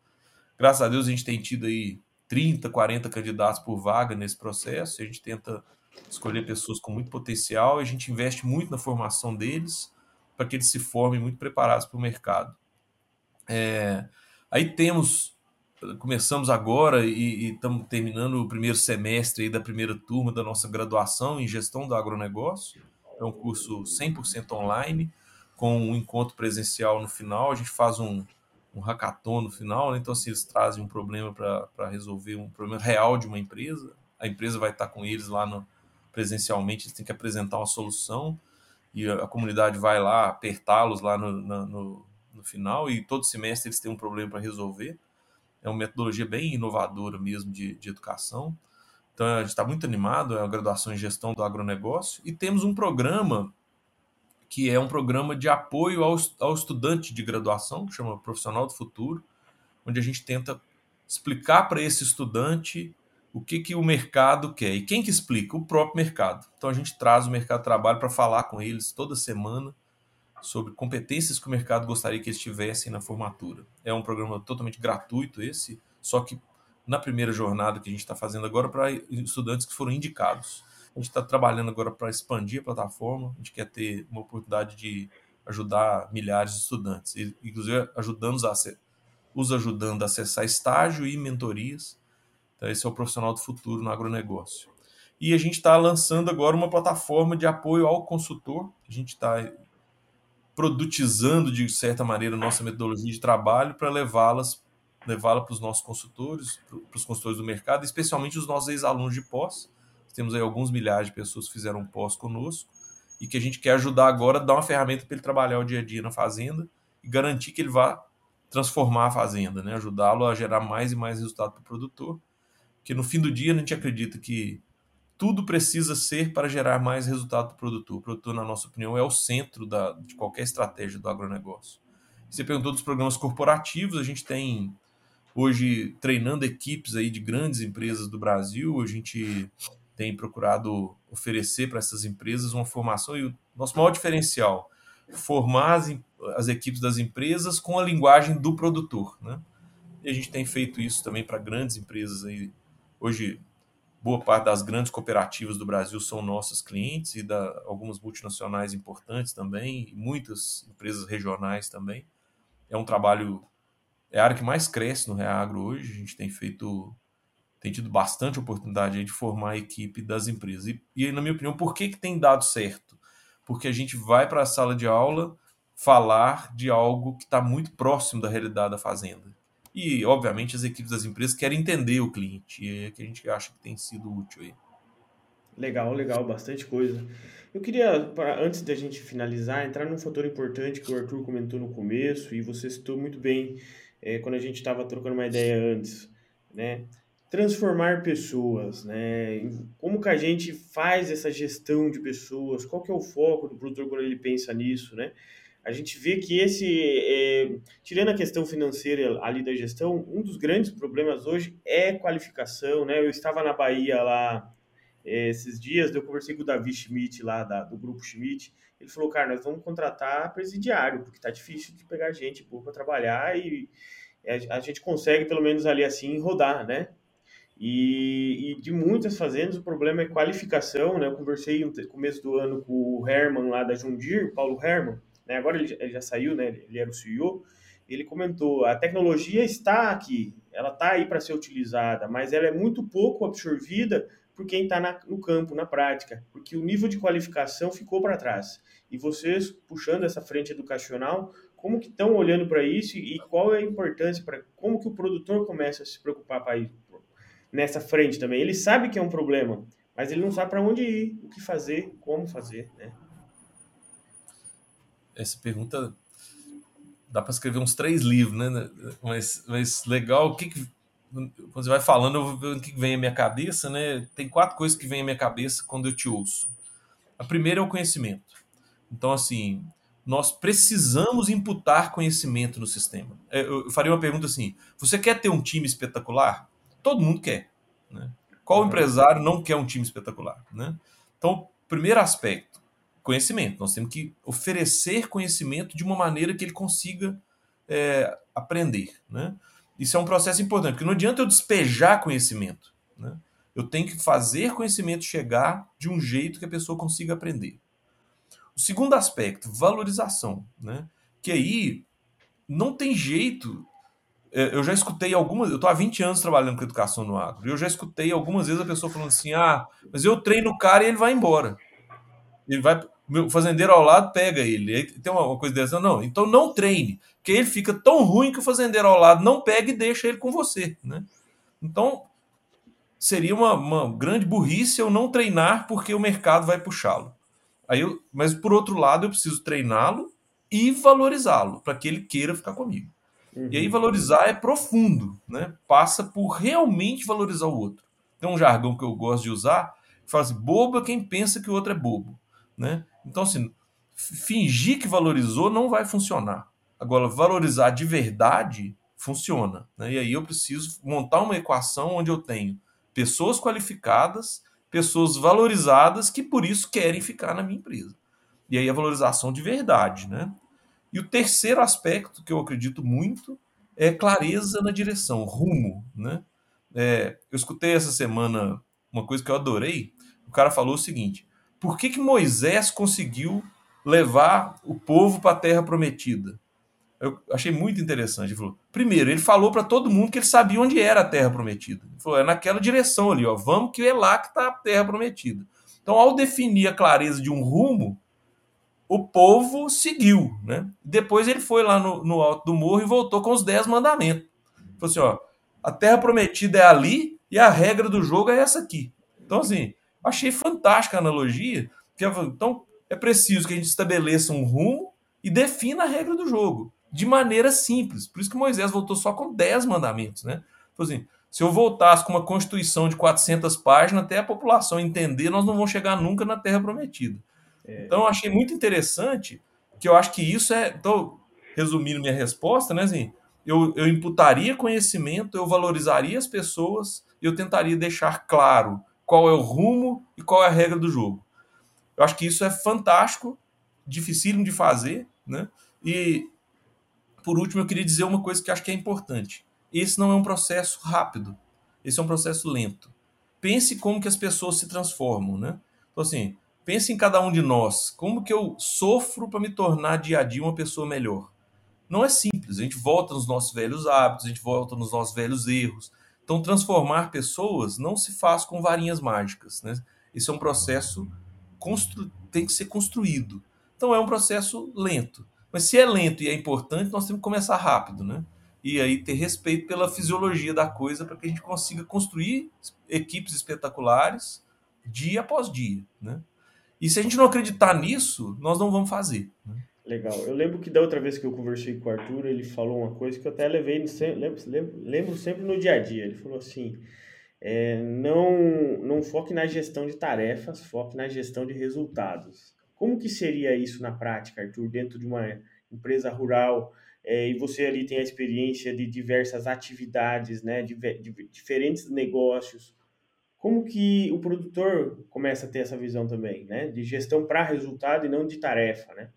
Graças a Deus a gente tem tido aí 30, 40 candidatos por vaga nesse processo, a gente tenta escolher pessoas com muito potencial a gente investe muito na formação deles para que eles se formem muito preparados para o mercado. É, aí temos começamos agora e estamos terminando o primeiro semestre da primeira turma da nossa graduação em gestão do agronegócio. É um curso 100% online, com um encontro presencial no final. A gente faz um, um hackathon no final, né? então assim, eles trazem um problema para resolver um problema real de uma empresa. A empresa vai estar com eles lá no, presencialmente, eles têm que apresentar uma solução e a, a comunidade vai lá apertá-los lá no, no, no final e todo semestre eles têm um problema para resolver é uma metodologia bem inovadora mesmo de, de educação. Então a gente está muito animado, é a graduação em gestão do agronegócio, e temos um programa que é um programa de apoio ao, ao estudante de graduação, que chama Profissional do Futuro, onde a gente tenta explicar para esse estudante o que, que o mercado quer. E quem que explica? O próprio mercado. Então a gente traz o mercado de trabalho para falar com eles toda semana sobre competências que o mercado gostaria que eles tivessem na formatura. É um programa totalmente gratuito esse, só que na primeira jornada que a gente está fazendo agora para estudantes que foram indicados. A gente está trabalhando agora para expandir a plataforma, a gente quer ter uma oportunidade de ajudar milhares de estudantes, inclusive ajudando os ajudando a acessar estágio e mentorias então, esse é o profissional do futuro no agronegócio. E a gente está lançando agora uma plataforma de apoio ao consultor. A gente está produtizando, de certa maneira, nossa metodologia de trabalho para levá-las levá-la para os nossos consultores, para os consultores do mercado, especialmente os nossos ex-alunos de pós. Temos aí alguns milhares de pessoas que fizeram pós conosco e que a gente quer ajudar agora a dar uma ferramenta para ele trabalhar o dia a dia na fazenda e garantir que ele vá transformar a fazenda, né? ajudá-lo a gerar mais e mais resultado para o produtor que no fim do dia a gente acredita que tudo precisa ser para gerar mais resultado para o produtor. O produtor, na nossa opinião, é o centro da, de qualquer estratégia do agronegócio. Você perguntou dos programas corporativos, a gente tem hoje treinando equipes aí de grandes empresas do Brasil, a gente tem procurado oferecer para essas empresas uma formação e o nosso maior diferencial formar as, as equipes das empresas com a linguagem do produtor, né? E a gente tem feito isso também para grandes empresas aí Hoje, boa parte das grandes cooperativas do Brasil são nossos clientes e da, algumas multinacionais importantes também, e muitas empresas regionais também. É um trabalho, é a área que mais cresce no Reagro hoje. A gente tem feito, tem tido bastante oportunidade de formar a equipe das empresas. E, e na minha opinião, por que, que tem dado certo? Porque a gente vai para a sala de aula falar de algo que está muito próximo da realidade da fazenda. E, obviamente, as equipes das empresas querem entender o cliente, e é que a gente acha que tem sido útil aí. Legal, legal, bastante coisa. Eu queria, pra, antes da gente finalizar, entrar num fator importante que o Arthur comentou no começo e você citou muito bem é, quando a gente estava trocando uma ideia antes, né? Transformar pessoas, né? Como que a gente faz essa gestão de pessoas? Qual que é o foco do produtor quando ele pensa nisso, né? a gente vê que esse, é, tirando a questão financeira ali da gestão, um dos grandes problemas hoje é qualificação, né? Eu estava na Bahia lá é, esses dias, eu conversei com o Davi Schmidt lá da, do grupo Schmidt, ele falou, cara, nós vamos contratar presidiário, porque tá difícil de pegar gente boa para trabalhar e a, a, gente consegue pelo menos ali assim rodar, né? E, e, de muitas fazendas o problema é qualificação, né? Eu conversei no começo do ano com o Herman lá da Jundir, Paulo Herman, né? Agora ele, ele já saiu, né? Ele era o CEO. Ele comentou: a tecnologia está aqui, ela está aí para ser utilizada, mas ela é muito pouco absorvida por quem está no campo, na prática, porque o nível de qualificação ficou para trás. E vocês, puxando essa frente educacional, como que estão olhando para isso e qual é a importância para como que o produtor começa a se preocupar nessa frente também? Ele sabe que é um problema, mas ele não sabe para onde ir, o que fazer, como fazer, né? essa pergunta dá para escrever uns três livros, né? Mas, mas legal, o que, que quando você vai falando, eu vou ver o que vem à minha cabeça, né? Tem quatro coisas que vêm à minha cabeça quando eu te ouço. A primeira é o conhecimento. Então, assim, nós precisamos imputar conhecimento no sistema. É, eu faria uma pergunta assim: você quer ter um time espetacular? Todo mundo quer. Né? Qual uhum. empresário não quer um time espetacular? Né? Então, primeiro aspecto, conhecimento. Nós temos que oferecer conhecimento de uma maneira que ele consiga é, aprender. Né? Isso é um processo importante, porque não adianta eu despejar conhecimento. Né? Eu tenho que fazer conhecimento chegar de um jeito que a pessoa consiga aprender. O segundo aspecto, valorização. Né? Que aí não tem jeito. É, eu já escutei algumas. Eu estou há 20 anos trabalhando com educação no agro. E eu já escutei algumas vezes a pessoa falando assim: ah, mas eu treino o cara e ele vai embora. Ele vai, o fazendeiro ao lado pega ele. Aí tem uma coisa dessa, não. Então não treine, porque ele fica tão ruim que o fazendeiro ao lado não pega e deixa ele com você, né? Então seria uma, uma grande burrice eu não treinar porque o mercado vai puxá-lo. Aí eu, mas por outro lado eu preciso treiná-lo e valorizá-lo para que ele queira ficar comigo. Uhum. E aí valorizar é profundo, né? Passa por realmente valorizar o outro. Tem um jargão que eu gosto de usar, que fala assim: bobo é quem pensa que o outro é bobo. Né? Então, assim, fingir que valorizou não vai funcionar. Agora, valorizar de verdade funciona. Né? E aí eu preciso montar uma equação onde eu tenho pessoas qualificadas, pessoas valorizadas que por isso querem ficar na minha empresa. E aí a valorização de verdade, né? E o terceiro aspecto que eu acredito muito é clareza na direção, rumo, né? É, eu escutei essa semana uma coisa que eu adorei. O cara falou o seguinte: por que, que Moisés conseguiu levar o povo para a terra prometida? Eu achei muito interessante. Ele falou: primeiro, ele falou para todo mundo que ele sabia onde era a terra prometida. Ele falou: é naquela direção ali, ó. Vamos que é lá que está a terra prometida. Então, ao definir a clareza de um rumo, o povo seguiu, né? Depois ele foi lá no, no alto do morro e voltou com os dez mandamentos. Falou assim: ó, a terra prometida é ali e a regra do jogo é essa aqui. Então, assim, achei fantástica a analogia. Então, é preciso que a gente estabeleça um rumo e defina a regra do jogo de maneira simples. Por isso que Moisés voltou só com 10 mandamentos, né? Então, assim, se eu voltasse com uma constituição de 400 páginas, até a população entender, nós não vamos chegar nunca na Terra Prometida. Então, eu achei muito interessante, que eu acho que isso é... Então, resumindo minha resposta, né, assim, eu, eu imputaria conhecimento, eu valorizaria as pessoas e eu tentaria deixar claro qual é o rumo e qual é a regra do jogo. Eu acho que isso é fantástico, dificílimo de fazer, né? E por último, eu queria dizer uma coisa que acho que é importante. Esse não é um processo rápido. Esse é um processo lento. Pense como que as pessoas se transformam, né? Então, assim, pense em cada um de nós. Como que eu sofro para me tornar dia a dia uma pessoa melhor? Não é simples. A gente volta nos nossos velhos hábitos, a gente volta nos nossos velhos erros. Então, transformar pessoas não se faz com varinhas mágicas, né? Esse é um processo constru... tem que ser construído. Então, é um processo lento. Mas se é lento e é importante, nós temos que começar rápido, né? E aí ter respeito pela fisiologia da coisa para que a gente consiga construir equipes espetaculares dia após dia, né? E se a gente não acreditar nisso, nós não vamos fazer. Né? Legal. Eu lembro que da outra vez que eu conversei com o Arthur, ele falou uma coisa que eu até levei, lembro, lembro sempre no dia a dia. Ele falou assim: é, não, não foque na gestão de tarefas, foque na gestão de resultados. Como que seria isso na prática, Arthur, dentro de uma empresa rural? É, e você ali tem a experiência de diversas atividades, né, de, de diferentes negócios. Como que o produtor começa a ter essa visão também, né, de gestão para resultado e não de tarefa, né?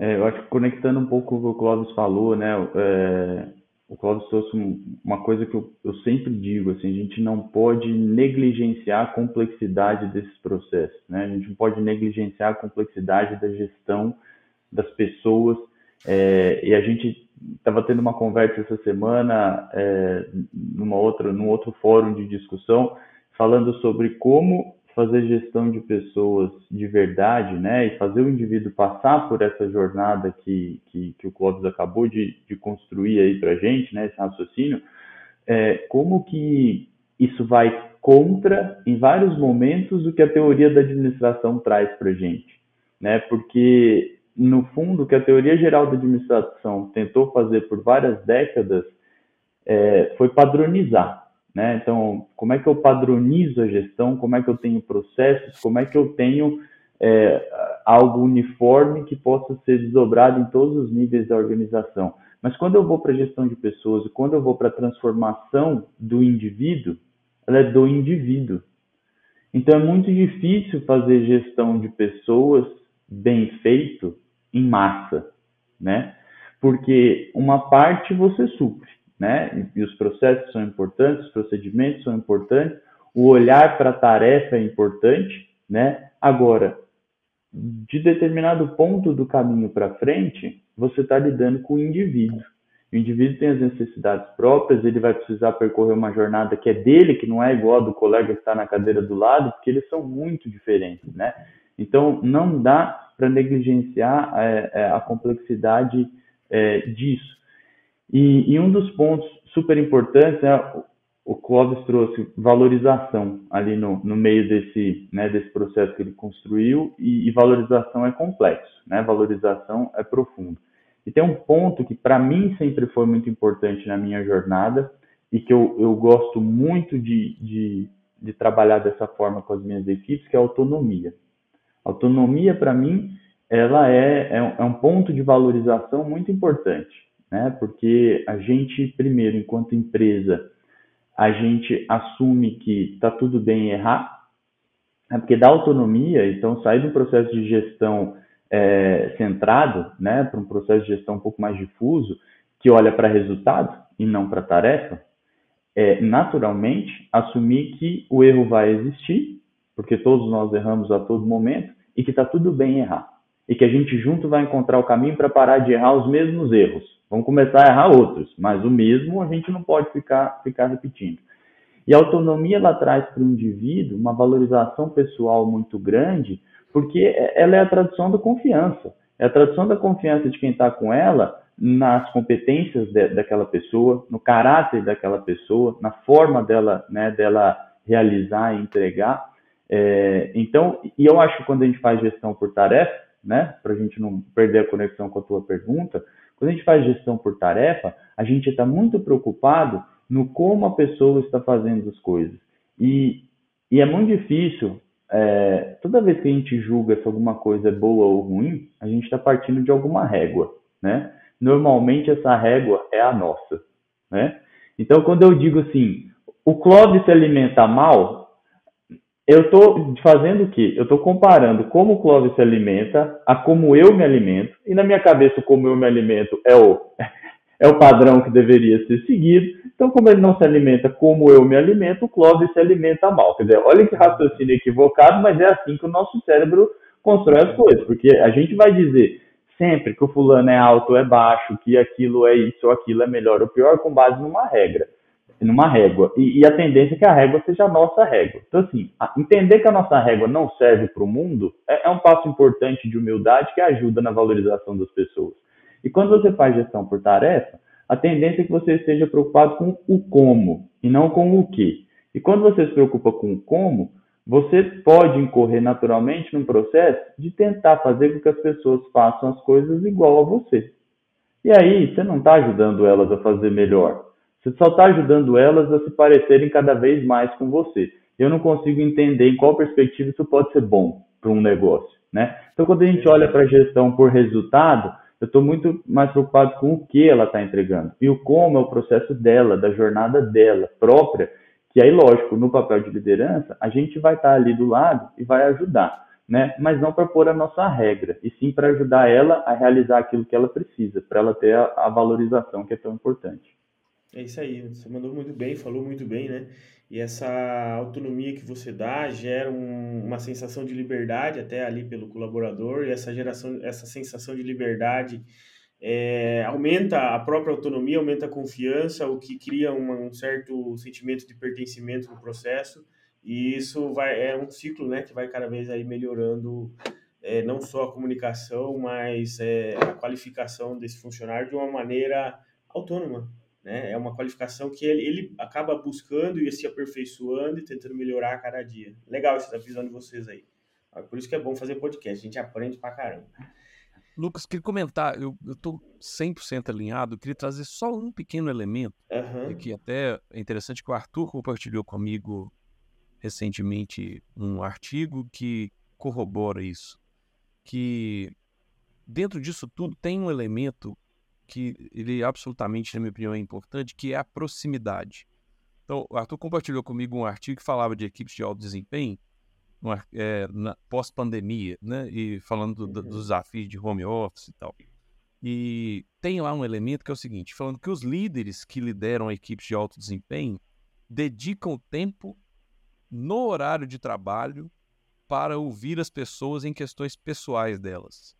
É, eu acho que conectando um pouco o que o Clóvis falou, né, é, o Cláudio trouxe uma coisa que eu, eu, sempre digo, assim, a gente não pode negligenciar a complexidade desses processos, né? A gente não pode negligenciar a complexidade da gestão das pessoas. É, e a gente estava tendo uma conversa essa semana é, numa outra, num outro fórum de discussão, falando sobre como fazer gestão de pessoas de verdade, né, e fazer o indivíduo passar por essa jornada que, que, que o Clóvis acabou de, de construir aí para a gente, né, esse raciocínio, é, como que isso vai contra, em vários momentos, o que a teoria da administração traz para gente, né, porque, no fundo, o que a teoria geral da administração tentou fazer por várias décadas é, foi padronizar, né? Então, como é que eu padronizo a gestão? Como é que eu tenho processos? Como é que eu tenho é, algo uniforme que possa ser desdobrado em todos os níveis da organização? Mas quando eu vou para a gestão de pessoas e quando eu vou para a transformação do indivíduo, ela é do indivíduo. Então, é muito difícil fazer gestão de pessoas bem feito em massa, né? Porque uma parte você supre, né? E os processos são importantes, os procedimentos são importantes, o olhar para a tarefa é importante, né? Agora, de determinado ponto do caminho para frente, você está lidando com o indivíduo. O indivíduo tem as necessidades próprias, ele vai precisar percorrer uma jornada que é dele, que não é igual a do colega que está na cadeira do lado, porque eles são muito diferentes, né? Então, não dá para negligenciar é, a complexidade é, disso. E, e um dos pontos super importantes é o Clóvis trouxe valorização ali no, no meio desse, né, desse processo que ele construiu e, e, valorização é complexo, né? Valorização é profundo. E tem um ponto que para mim sempre foi muito importante na minha jornada e que eu, eu gosto muito de, de, de trabalhar dessa forma com as minhas equipes, que é a autonomia. Autonomia para mim ela é, é, é um ponto de valorização muito importante né? Porque a gente, primeiro, enquanto empresa, a gente assume que está tudo bem errar, é porque dá autonomia, então sair um processo de gestão é, centrado né, para um processo de gestão um pouco mais difuso, que olha para resultado e não para tarefa, é naturalmente assumir que o erro vai existir, porque todos nós erramos a todo momento, e que está tudo bem errar. E que a gente junto vai encontrar o caminho para parar de errar os mesmos erros. Vamos começar a errar outros, mas o mesmo a gente não pode ficar, ficar repetindo. E a autonomia ela traz para o indivíduo uma valorização pessoal muito grande, porque ela é a tradução da confiança. É a tradução da confiança de quem está com ela nas competências de, daquela pessoa, no caráter daquela pessoa, na forma dela, né, dela realizar e entregar. É, então, e eu acho que quando a gente faz gestão por tarefa, né, para a gente não perder a conexão com a tua pergunta, quando a gente faz gestão por tarefa, a gente está muito preocupado no como a pessoa está fazendo as coisas. E, e é muito difícil, é, toda vez que a gente julga se alguma coisa é boa ou ruim, a gente está partindo de alguma régua, né? Normalmente essa régua é a nossa, né? Então, quando eu digo assim, o Clóvis se alimenta mal, eu estou fazendo o quê? Eu estou comparando como o Clóvis se alimenta a como eu me alimento, e na minha cabeça, como eu me alimento é o, é o padrão que deveria ser seguido. Então, como ele não se alimenta como eu me alimento, o Clóvis se alimenta mal. Quer dizer, olha que raciocínio equivocado, mas é assim que o nosso cérebro constrói as coisas, porque a gente vai dizer sempre que o fulano é alto ou é baixo, que aquilo é isso ou aquilo é melhor ou pior, com base numa regra numa régua. E, e, a tendência é que a régua seja a nossa régua. Então, assim, entender que a nossa régua não serve para o mundo é, é, um passo importante de humildade que ajuda na valorização das pessoas. E quando você faz gestão por tarefa, a tendência é que você esteja preocupado com o como e não com o que. E quando você se preocupa com o como, você pode incorrer naturalmente num processo de tentar fazer com que as pessoas façam as coisas igual a você. E aí, você não está ajudando elas a fazer melhor você só está ajudando elas a se parecerem cada vez mais com você. Eu não consigo entender em qual perspectiva isso pode ser bom para um negócio, né? Então, quando a gente olha para a gestão por resultado, eu estou muito mais preocupado com o que ela está entregando e o como é o processo dela, da jornada dela própria. Que aí, lógico, no papel de liderança, a gente vai estar tá ali do lado e vai ajudar, né? Mas não para pôr a nossa regra, e sim para ajudar ela a realizar aquilo que ela precisa, para ela ter a, a valorização que é tão importante. É isso aí, você mandou muito bem, falou muito bem, né? E essa autonomia que você dá gera um, uma sensação de liberdade até ali pelo colaborador, e essa geração, essa sensação de liberdade é, aumenta a própria autonomia, aumenta a confiança, o que cria uma, um certo sentimento de pertencimento no processo, e isso vai, é um ciclo né, que vai cada vez aí melhorando é, não só a comunicação, mas é, a qualificação desse funcionário de uma maneira autônoma, né? É uma qualificação que ele, ele acaba buscando e se aperfeiçoando e tentando melhorar a cada dia. Legal essa visão de vocês aí. Por isso que é bom fazer podcast, a gente aprende pra caramba. Lucas, queria comentar, eu, eu tô 100% alinhado, queria trazer só um pequeno elemento, uhum. que até é interessante que o Arthur compartilhou comigo recentemente um artigo que corrobora isso, que dentro disso tudo tem um elemento que ele absolutamente, na minha opinião, é importante, que é a proximidade. Então, o Arthur compartilhou comigo um artigo que falava de equipes de alto desempenho é, pós-pandemia, né? E falando do, uhum. dos desafios de home office e tal. E tem lá um elemento que é o seguinte, falando que os líderes que lideram equipes de alto desempenho dedicam tempo no horário de trabalho para ouvir as pessoas em questões pessoais delas.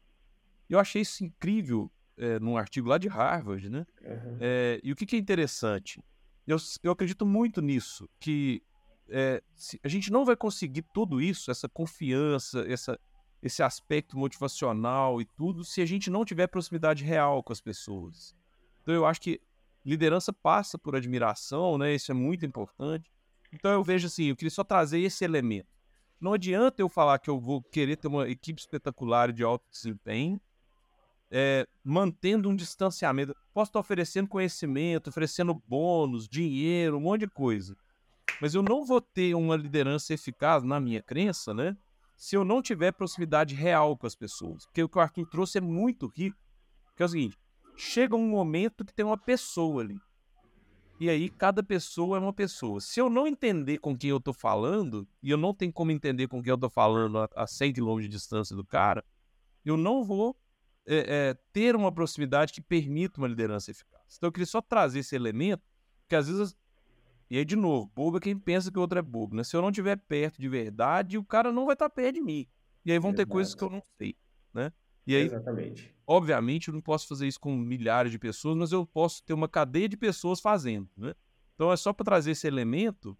Eu achei isso incrível é, num artigo lá de Harvard, né? Uhum. É, e o que, que, é interessante? Eu, eu acredito muito nisso, que é, a gente não vai conseguir tudo isso, essa confiança, essa, esse aspecto motivacional e tudo, se a gente não tiver proximidade real com as pessoas. Então eu acho que liderança passa por admiração, né? Isso é muito importante. Então eu vejo assim, eu queria só trazer esse elemento. Não adianta eu falar que eu vou querer ter uma equipe espetacular de alto desempenho é, mantendo um distanciamento. Posso estar oferecendo conhecimento, oferecendo bônus, dinheiro, um monte de coisa. Mas eu não vou ter uma liderança eficaz, na minha crença, né? Se eu não tiver proximidade real com as pessoas. Porque o que o Arthur trouxe é muito rico. Que é o seguinte: chega um momento que tem uma pessoa ali. E aí cada pessoa é uma pessoa. Se eu não entender com quem eu tô falando, e eu não tenho como entender com quem eu tô falando a 100 km de distância do cara, eu não vou é, é, ter uma proximidade que permita uma liderança eficaz. Então eu queria só trazer esse elemento, que às vezes. E aí, de novo, bobo é quem pensa que o outro é bobo, né? Se eu não estiver perto de verdade, o cara não vai estar tá perto de mim. E aí vão ter coisas que eu não sei, né? E aí, Exatamente. obviamente, eu não posso fazer isso com milhares de pessoas, mas eu posso ter uma cadeia de pessoas fazendo, né? Então é só para trazer esse elemento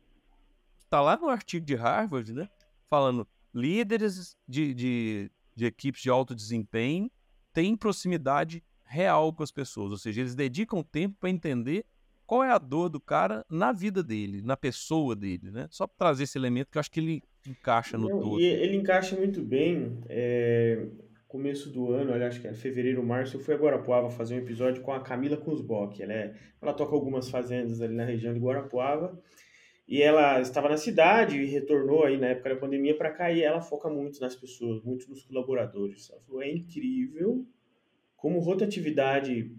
que está lá no artigo de Harvard, né? Falando líderes de, de, de equipes de alto desempenho têm proximidade real com as pessoas, ou seja, eles dedicam tempo para entender qual é a dor do cara na vida dele, na pessoa dele, né? Só para trazer esse elemento que eu acho que ele encaixa no Não, todo. Ele encaixa muito bem. É começo do ano, olha, acho que é fevereiro, março, eu fui a Guarapuava fazer um episódio com a Camila Kunzbock. Ela, é, ela toca algumas fazendas ali na região de Guarapuava. E ela estava na cidade e retornou aí na época da pandemia para cá e ela foca muito nas pessoas, muito nos colaboradores. Ela falou, é incrível como rotatividade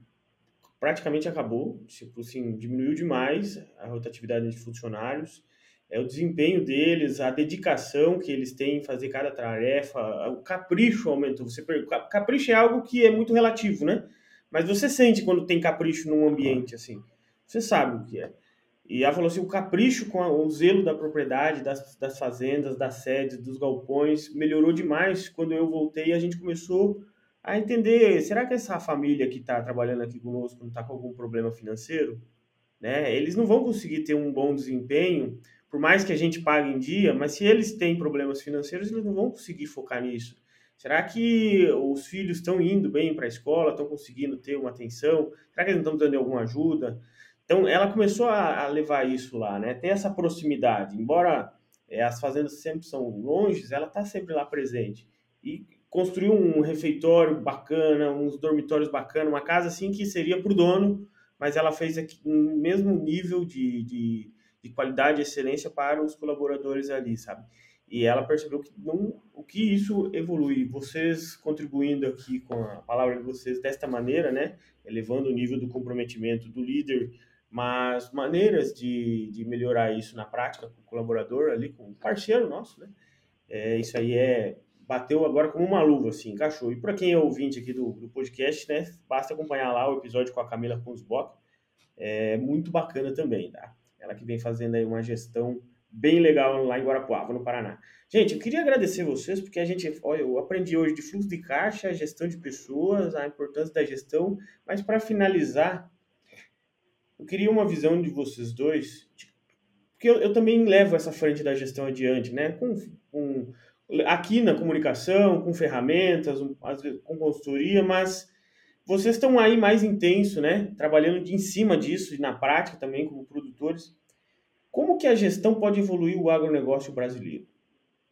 praticamente acabou, tipo assim, diminuiu demais a rotatividade de funcionários é o desempenho deles, a dedicação que eles têm em fazer cada tarefa, o capricho aumentou. Você capricho é algo que é muito relativo, né? Mas você sente quando tem capricho num ambiente assim. Você sabe o que é. E ela falou assim, o capricho com a, o zelo da propriedade, das, das fazendas, das sedes, dos galpões, melhorou demais quando eu voltei e a gente começou a entender, será que essa família que está trabalhando aqui conosco não está com algum problema financeiro? Né? Eles não vão conseguir ter um bom desempenho por mais que a gente pague em dia, mas se eles têm problemas financeiros, eles não vão conseguir focar nisso. Será que os filhos estão indo bem para a escola, estão conseguindo ter uma atenção? Será que eles não estão dando alguma ajuda? Então, ela começou a, a levar isso lá, né? Tem essa proximidade. Embora é, as fazendas sempre são longe, ela está sempre lá presente. E construiu um refeitório bacana, uns dormitórios bacanas, uma casa assim que seria para o dono, mas ela fez aqui um mesmo nível de, de de qualidade e excelência para os colaboradores ali, sabe? E ela percebeu que não, o que isso evolui, vocês contribuindo aqui com a palavra de vocês desta maneira, né, elevando o nível do comprometimento do líder, mas maneiras de, de melhorar isso na prática com o colaborador ali, com o parceiro nosso, né, é, isso aí é bateu agora como uma luva, assim, encaixou. E para quem é ouvinte aqui do, do podcast, né, basta acompanhar lá o episódio com a Camila Kunzbock, é muito bacana também, tá? Ela que vem fazendo aí uma gestão bem legal lá em Guarapuava, no Paraná. Gente, eu queria agradecer vocês, porque a gente, olha, eu aprendi hoje de fluxo de caixa, gestão de pessoas, a importância da gestão, mas para finalizar, eu queria uma visão de vocês dois, porque eu, eu, também levo essa frente da gestão adiante, né? Com, com, aqui na comunicação, com ferramentas, com consultoria, mas vocês estão aí mais intenso, né? Trabalhando de, em cima disso e na prática também como produtores. Como que a gestão pode evoluir o agronegócio brasileiro?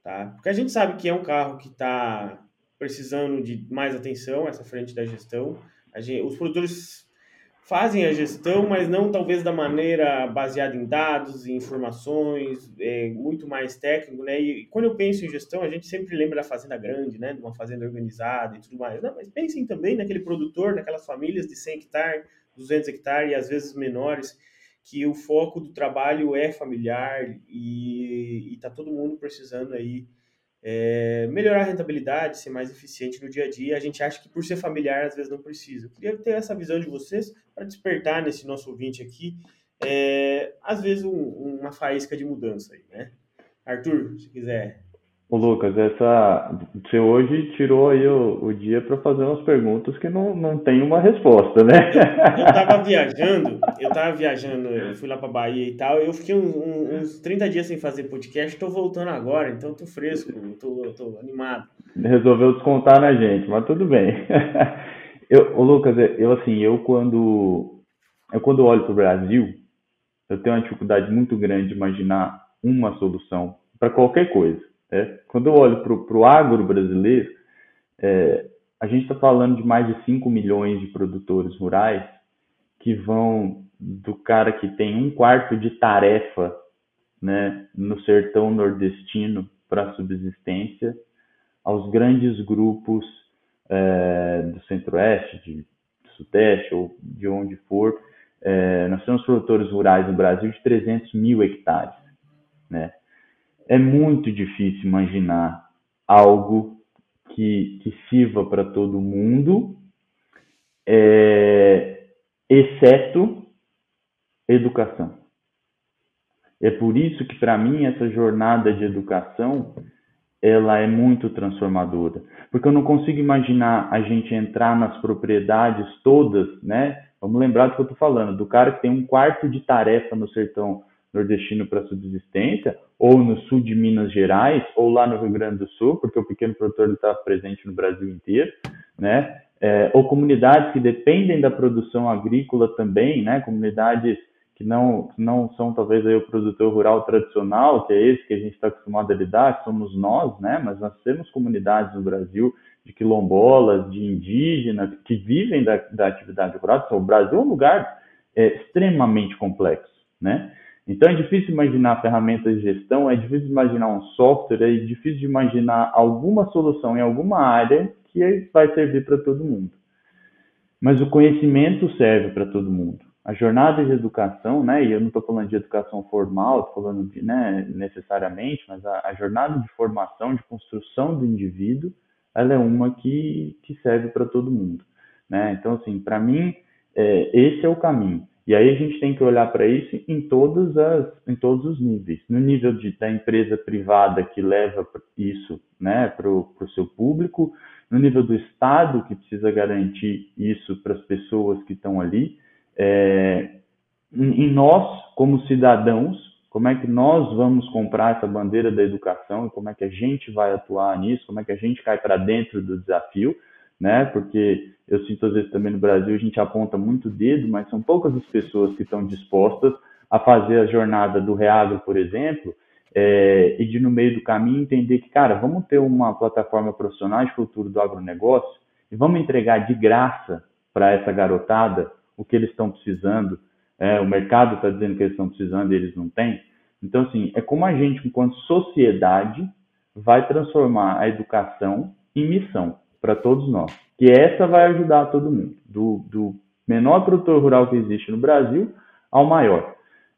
Tá? Porque a gente sabe que é um carro que está precisando de mais atenção, essa frente da gestão. Gente, os produtores fazem a gestão, mas não talvez da maneira baseada em dados, em informações, é, muito mais técnico, né? E quando eu penso em gestão, a gente sempre lembra da fazenda grande, né? De uma fazenda organizada e tudo mais. Não, mas pensem também naquele produtor, naquelas famílias de 100 hectares, 200 hectares e às vezes menores, que o foco do trabalho é familiar e está todo mundo precisando aí é, melhorar a rentabilidade, ser mais eficiente no dia a dia. A gente acha que por ser familiar, às vezes não precisa. Eu queria ter essa visão de vocês para despertar nesse nosso ouvinte aqui, é, às vezes, um, uma faísca de mudança aí, né? Arthur, se quiser Ô Lucas, essa, você hoje tirou aí o, o dia para fazer umas perguntas que não, não tem uma resposta, né? Eu tava viajando, eu tava viajando, eu fui lá para Bahia e tal, eu fiquei uns, uns 30 dias sem fazer podcast, tô voltando agora, então tô fresco, tô, tô animado. Resolveu descontar na gente, mas tudo bem. Eu, ô Lucas, eu assim, eu quando eu quando olho para o Brasil, eu tenho uma dificuldade muito grande de imaginar uma solução para qualquer coisa. É, quando eu olho para o agro brasileiro, é, a gente está falando de mais de 5 milhões de produtores rurais que vão do cara que tem um quarto de tarefa né, no sertão nordestino para subsistência, aos grandes grupos é, do centro-oeste, de sudeste ou de onde for, é, nós temos produtores rurais no Brasil de 300 mil hectares, né? É muito difícil imaginar algo que, que sirva para todo mundo, é, exceto educação. É por isso que, para mim, essa jornada de educação ela é muito transformadora, porque eu não consigo imaginar a gente entrar nas propriedades todas, né? Vamos lembrar do que eu estou falando, do cara que tem um quarto de tarefa no sertão nordestino para subsistência, ou no sul de Minas Gerais, ou lá no Rio Grande do Sul, porque o pequeno produtor está presente no Brasil inteiro, né? É, ou comunidades que dependem da produção agrícola também, né? Comunidades que não, que não são talvez aí o produtor rural tradicional, que é esse que a gente está acostumado a lidar, que somos nós, né? Mas nós temos comunidades no Brasil de quilombolas, de indígenas, que vivem da, da atividade rural. Então, o Brasil é um lugar é, extremamente complexo, né? Então é difícil imaginar ferramentas de gestão, é difícil imaginar um software, é difícil de imaginar alguma solução em alguma área que vai servir para todo mundo. Mas o conhecimento serve para todo mundo a jornada de educação, né, e eu não estou falando de educação formal, estou falando de, né, necessariamente, mas a, a, jornada de formação, de construção do indivíduo, ela é uma que, que serve para todo mundo, né? Então, assim, para mim, é, esse é o caminho. E aí a gente tem que olhar para isso em todas as, em todos os níveis. No nível de, da empresa privada que leva isso, né, para o seu público, no nível do Estado que precisa garantir isso para as pessoas que estão ali, é, em nós, como cidadãos, como é que nós vamos comprar essa bandeira da educação e como é que a gente vai atuar nisso, como é que a gente cai para dentro do desafio, né? Porque eu sinto às vezes também no Brasil a gente aponta muito o dedo, mas são poucas as pessoas que estão dispostas a fazer a jornada do Reagro, por exemplo, é, e de no meio do caminho entender que, cara, vamos ter uma plataforma profissional de futuro do agronegócio e vamos entregar de graça para essa garotada o que eles estão precisando, é, o mercado está dizendo que eles estão precisando e eles não têm. Então, assim, é como a gente, enquanto sociedade, vai transformar a educação em missão para todos nós. Que essa vai ajudar todo mundo, do, do menor produtor rural que existe no Brasil ao maior.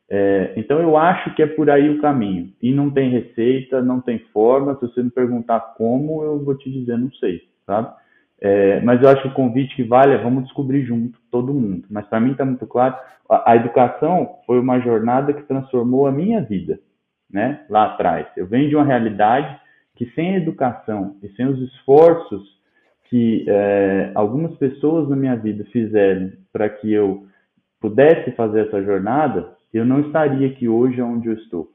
É, então, eu acho que é por aí o caminho. E não tem receita, não tem forma. Se você me perguntar como, eu vou te dizer, não sei, sabe? É, mas eu acho que o convite que vale é vamos descobrir junto, todo mundo. Mas para mim está muito claro, a, a, educação foi uma jornada que transformou a minha vida, né? Lá atrás. Eu venho de uma realidade que sem educação e sem os esforços que é, algumas pessoas na minha vida fizeram para que eu pudesse fazer essa jornada, eu não estaria aqui hoje onde eu estou,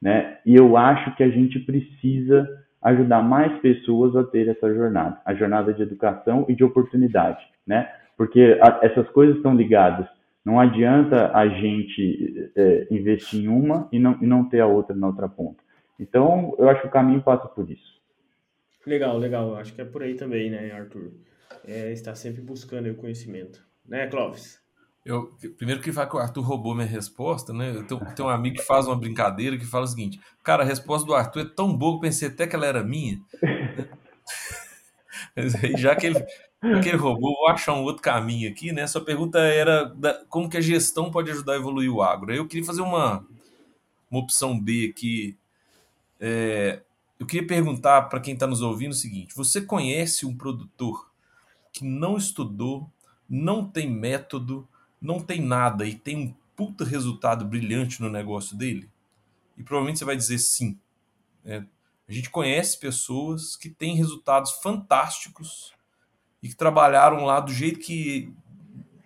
né? E eu acho que a gente precisa ajudar mais pessoas a ter essa jornada, a jornada de educação e de oportunidade, né? Porque a, essas coisas estão ligadas. Não adianta a gente é, investir em uma e não, e não ter a outra na outra ponta. Então, eu acho que o caminho passa por isso. Legal, legal. Acho que é por aí também, né, Arthur? É estar sempre buscando o conhecimento. Né, Clóvis? Eu, primeiro que fala que o Arthur roubou minha resposta, né? Eu tenho, tenho, um amigo que faz uma brincadeira que fala o seguinte: Cara, a resposta do Arthur é tão boa que pensei até que ela era minha. Mas aí, já que ele, que ele roubou, vou achar um outro caminho aqui, né? Sua pergunta era da, como que a gestão pode ajudar a evoluir o agro. Eu queria fazer uma, uma opção B aqui. É, eu queria perguntar para quem está nos ouvindo o seguinte: você conhece um produtor que não estudou, não tem método, não tem nada e tem um puta resultado brilhante no negócio dele? E provavelmente você vai dizer sim. É, a gente conhece pessoas que têm resultados fantásticos e que trabalharam lá do jeito que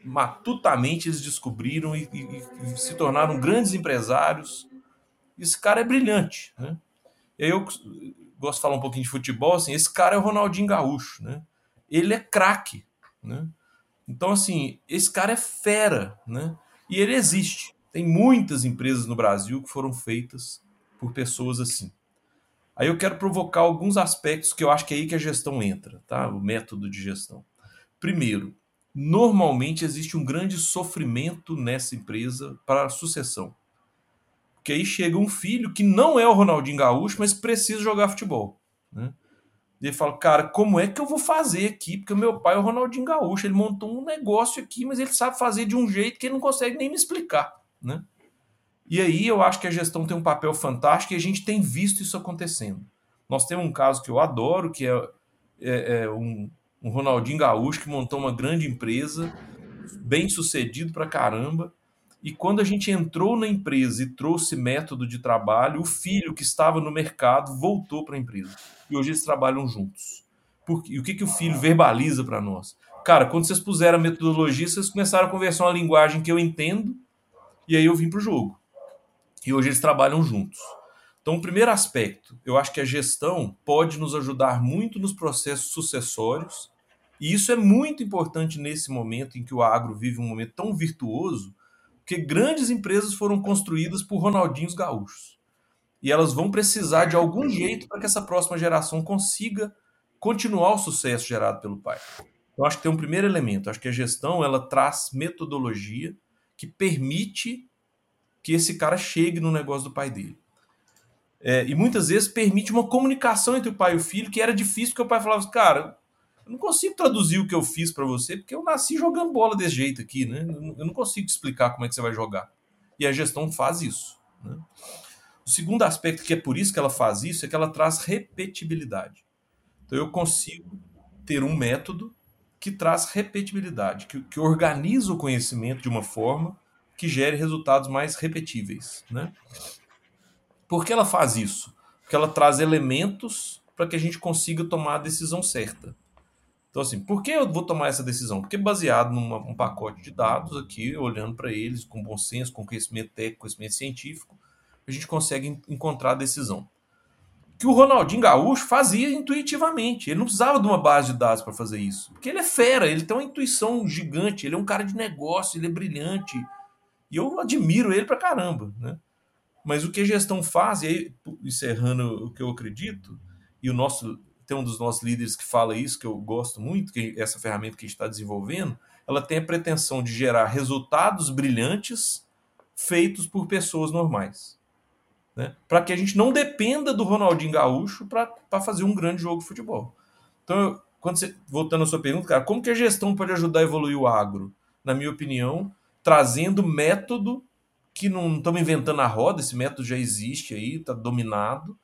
matutamente eles descobriram e, e, e se tornaram grandes empresários. Esse cara é brilhante. Né? Eu gosto de falar um pouquinho de futebol. Assim, esse cara é o Ronaldinho Gaúcho. Né? Ele é craque. Né? Então, assim, esse cara é fera, né? E ele existe. Tem muitas empresas no Brasil que foram feitas por pessoas assim. Aí eu quero provocar alguns aspectos que eu acho que é aí que a gestão entra, tá? O método de gestão. Primeiro, normalmente existe um grande sofrimento nessa empresa para a sucessão. Porque aí chega um filho que não é o Ronaldinho Gaúcho, mas precisa jogar futebol. Né? E ele fala, cara, como é que eu vou fazer aqui? Porque o meu pai é o Ronaldinho Gaúcho, ele montou um negócio aqui, mas ele sabe fazer de um jeito que ele não consegue nem me explicar, né? E aí eu acho que a gestão tem um papel fantástico e a gente tem visto isso acontecendo. Nós temos um caso que eu adoro, que é, é, é um, um Ronaldinho Gaúcho que montou uma grande empresa, bem sucedido pra caramba, e quando a gente entrou na empresa e trouxe método de trabalho, o filho que estava no mercado voltou para a empresa. E hoje eles trabalham juntos. Porque, e o que, que o filho verbaliza para nós? Cara, quando vocês puseram a metodologia, vocês começaram a conversar uma linguagem que eu entendo, e aí eu vim para o jogo. E hoje eles trabalham juntos. Então, o primeiro aspecto, eu acho que a gestão pode nos ajudar muito nos processos sucessórios, e isso é muito importante nesse momento em que o agro vive um momento tão virtuoso, porque grandes empresas foram construídas por Ronaldinhos gaúchos. E elas vão precisar de algum jeito para que essa próxima geração consiga continuar o sucesso gerado pelo pai. Eu acho que tem um primeiro elemento, acho que a gestão ela traz metodologia que permite que esse cara chegue no negócio do pai dele. É, e muitas vezes permite uma comunicação entre o pai e o filho que era difícil, porque o pai falava assim, cara, eu não consigo traduzir o que eu fiz para você, porque eu nasci jogando bola desse jeito aqui, né? Eu não consigo te explicar como é que você vai jogar. E a gestão faz isso. Né? O segundo aspecto, que é por isso que ela faz isso, é que ela traz repetibilidade. Então eu consigo ter um método que traz repetibilidade, que, que organiza o conhecimento de uma forma que gere resultados mais repetíveis. Né? Por que ela faz isso? Porque ela traz elementos para que a gente consiga tomar a decisão certa. Então, assim, por que eu vou tomar essa decisão? Porque baseado num um pacote de dados aqui, olhando para eles com bom senso, com conhecimento técnico, conhecimento científico, a gente consegue encontrar a decisão. Que o Ronaldinho Gaúcho fazia intuitivamente. Ele não precisava de uma base de dados para fazer isso. Porque ele é fera, ele tem uma intuição gigante, ele é um cara de negócio, ele é brilhante. E eu admiro ele para caramba, né? Mas o que a gestão faz, e aí, encerrando o que eu acredito, e o nosso tem um dos nossos líderes que fala isso, que eu gosto muito, que essa ferramenta que a gente está desenvolvendo, ela tem a pretensão de gerar resultados brilhantes feitos por pessoas normais. Né? Para que a gente não dependa do Ronaldinho Gaúcho para fazer um grande jogo de futebol. Então, quando você, voltando à sua pergunta, cara, como que a gestão pode ajudar a evoluir o agro? Na minha opinião, trazendo método que não estamos inventando a roda, esse método já existe aí, está dominado,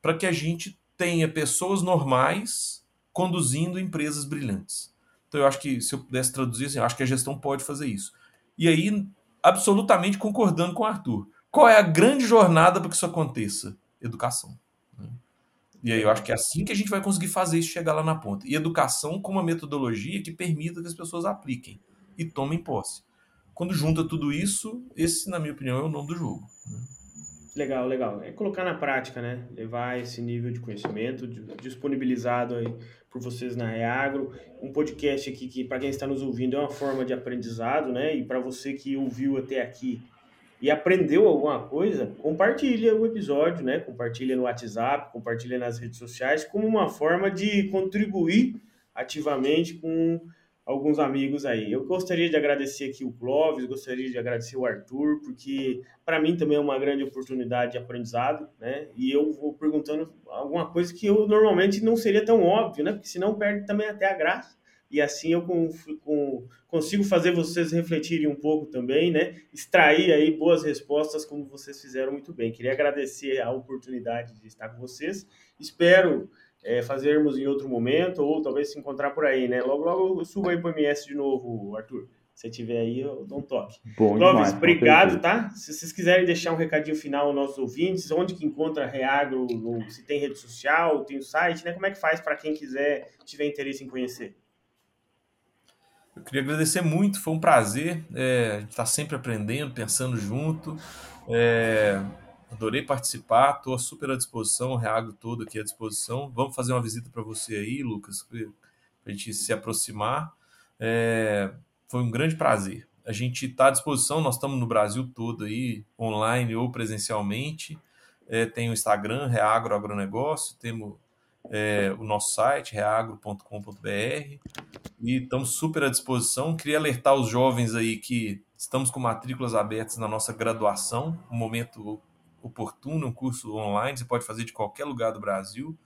para que a gente tenha pessoas normais conduzindo empresas brilhantes. Então eu acho que se eu pudesse traduzir assim, eu acho que a gestão pode fazer isso. E aí, absolutamente concordando com o Arthur. Qual é a grande jornada para que isso aconteça? Educação. Né? E aí eu acho que é assim que a gente vai conseguir fazer isso chegar lá na ponta. E educação com uma metodologia que permita que as pessoas apliquem e tomem posse. Quando junta tudo isso, esse, na minha opinião, é o nome do jogo. Legal, legal. É colocar na prática, né? Levar esse nível de conhecimento disponibilizado aí por vocês na Reagro. Um podcast aqui que, para quem está nos ouvindo, é uma forma de aprendizado, né? E para você que ouviu até aqui e aprendeu alguma coisa, compartilha o episódio, né? Compartilha no WhatsApp, compartilha nas redes sociais, como uma forma de contribuir ativamente com alguns amigos aí. Eu gostaria de agradecer aqui o Clóvis, gostaria de agradecer o Arthur, porque para mim também é uma grande oportunidade de aprendizado, né? E eu vou perguntando alguma coisa que eu normalmente não seria tão óbvio, né? Porque senão perde também até a graça. E assim eu com, com, consigo fazer vocês refletirem um pouco também, né? Extrair aí boas respostas como vocês fizeram muito bem. Queria agradecer a oportunidade de estar com vocês. Espero é, fazermos em outro momento, ou talvez se encontrar por aí, né? Logo, logo eu subo aí para o MS de novo, Arthur. Se tiver aí, eu dou um toque. Bom Clóvis, demais, obrigado, tá? Se vocês quiserem deixar um recadinho final aos nossos ouvintes, onde que encontra a Reagro, se tem rede social, tem o site, né? Como é que faz para quem quiser, tiver interesse em conhecer? Eu queria agradecer muito, foi um prazer. É, a gente está sempre aprendendo, pensando junto. É, Adorei participar, estou super à disposição, o Reagro todo aqui à disposição. Vamos fazer uma visita para você aí, Lucas, para a gente se aproximar. É, foi um grande prazer. A gente está à disposição, nós estamos no Brasil todo aí, online ou presencialmente. É, tem o Instagram, Reagro Agronegócio, temos é, o nosso site, reagro.com.br, e estamos super à disposição. Queria alertar os jovens aí que estamos com matrículas abertas na nossa graduação, um momento oportuno, um curso online, você pode fazer de qualquer lugar do Brasil.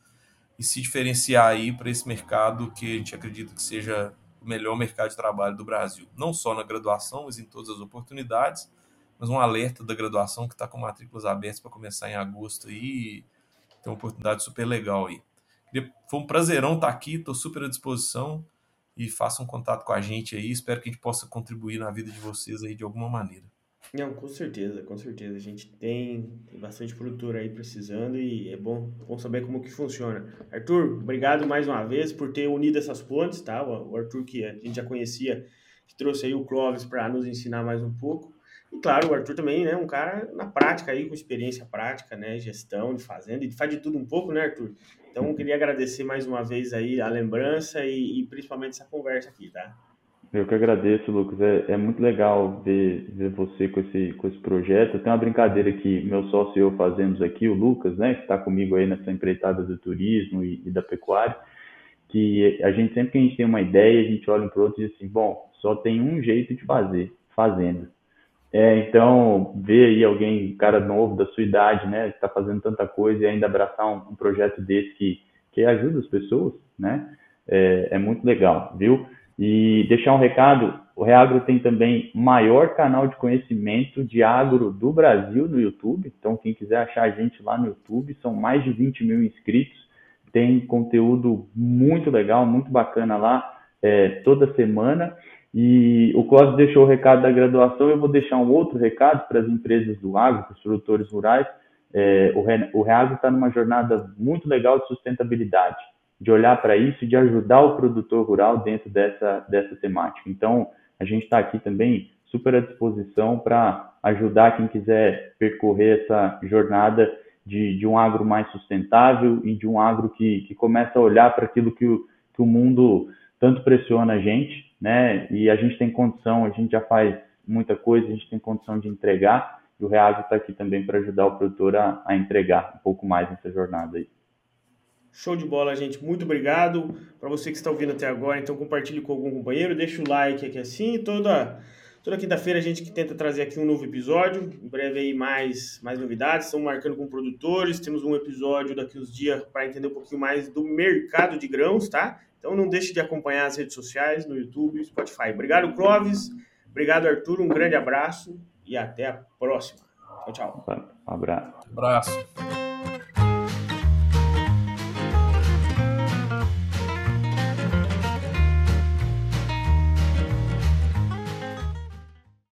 e se diferenciar aí para esse mercado que a gente acredita que seja o melhor mercado de trabalho do Brasil, não só na graduação, mas em todas as oportunidades. Mas um alerta da graduação que está com matrículas abertas para começar em agosto aí, tem uma oportunidade super legal aí. Foi um prazerão estar tá aqui, estou super à disposição e façam contato com a gente aí. Espero que a gente possa contribuir na vida de vocês aí de alguma maneira. Não, com certeza, com certeza. A gente tem, tem bastante produtor aí precisando e é bom, bom saber como que funciona. Arthur, obrigado mais uma vez por ter unido essas pontes, tá? O Arthur que a gente já conhecia, que trouxe aí o Clóvis para nos ensinar mais um pouco. E claro, o Arthur também, né, um cara na prática aí, com experiência prática, né, gestão de fazenda, e faz de tudo um pouco, né, Arthur? Então, queria agradecer mais uma vez aí a lembrança e, e principalmente essa conversa aqui, tá? Eu que agradeço, Lucas. É, é muito legal ver, ver você com esse, com esse projeto. Tem uma brincadeira que meu sócio e eu fazemos aqui, o Lucas, né, que está comigo aí nessa empreitada do turismo e, e, da pecuária, que a gente sempre que a gente tem uma ideia, a gente olha um para outro e diz assim, bom, só tem um jeito de fazer, fazendo. É, então, ver aí alguém, cara novo da sua idade, né, que está fazendo tanta coisa e ainda abraçar um, um, projeto desse que, que ajuda as pessoas, né, é, é muito legal, viu? E deixar um recado, o Reagro tem também maior canal de conhecimento de agro do Brasil no YouTube. Então, quem quiser achar a gente lá no YouTube, são mais de 20 mil inscritos. Tem conteúdo muito legal, muito bacana lá, é, toda semana. E o Cláudio deixou o recado da graduação, eu vou deixar um outro recado para as empresas do agro, para os produtores rurais. É, o Reagro está numa jornada muito legal de sustentabilidade de olhar para isso e de ajudar o produtor rural dentro dessa, dessa temática. Então, a gente está aqui também super à disposição para ajudar quem quiser percorrer essa jornada de, de um agro mais sustentável e de um agro que, que começa a olhar para aquilo que o, que o mundo tanto pressiona a gente, né? E a gente tem condição, a gente já faz muita coisa, a gente tem condição de entregar, e o Reagro está aqui também para ajudar o produtor a, a entregar um pouco mais nessa jornada aí. Show de bola, gente. Muito obrigado. Para você que está ouvindo até agora, então compartilhe com algum companheiro, deixa o like aqui assim. Toda, toda quinta-feira a gente que tenta trazer aqui um novo episódio. Em breve aí mais, mais novidades. Estamos marcando com produtores. Temos um episódio daqui uns dias para entender um pouquinho mais do mercado de grãos, tá? Então não deixe de acompanhar as redes sociais, no YouTube, Spotify. Obrigado, Clóvis. Obrigado, Arthur. Um grande abraço e até a próxima. Tchau, tchau. Um abraço. Um abraço.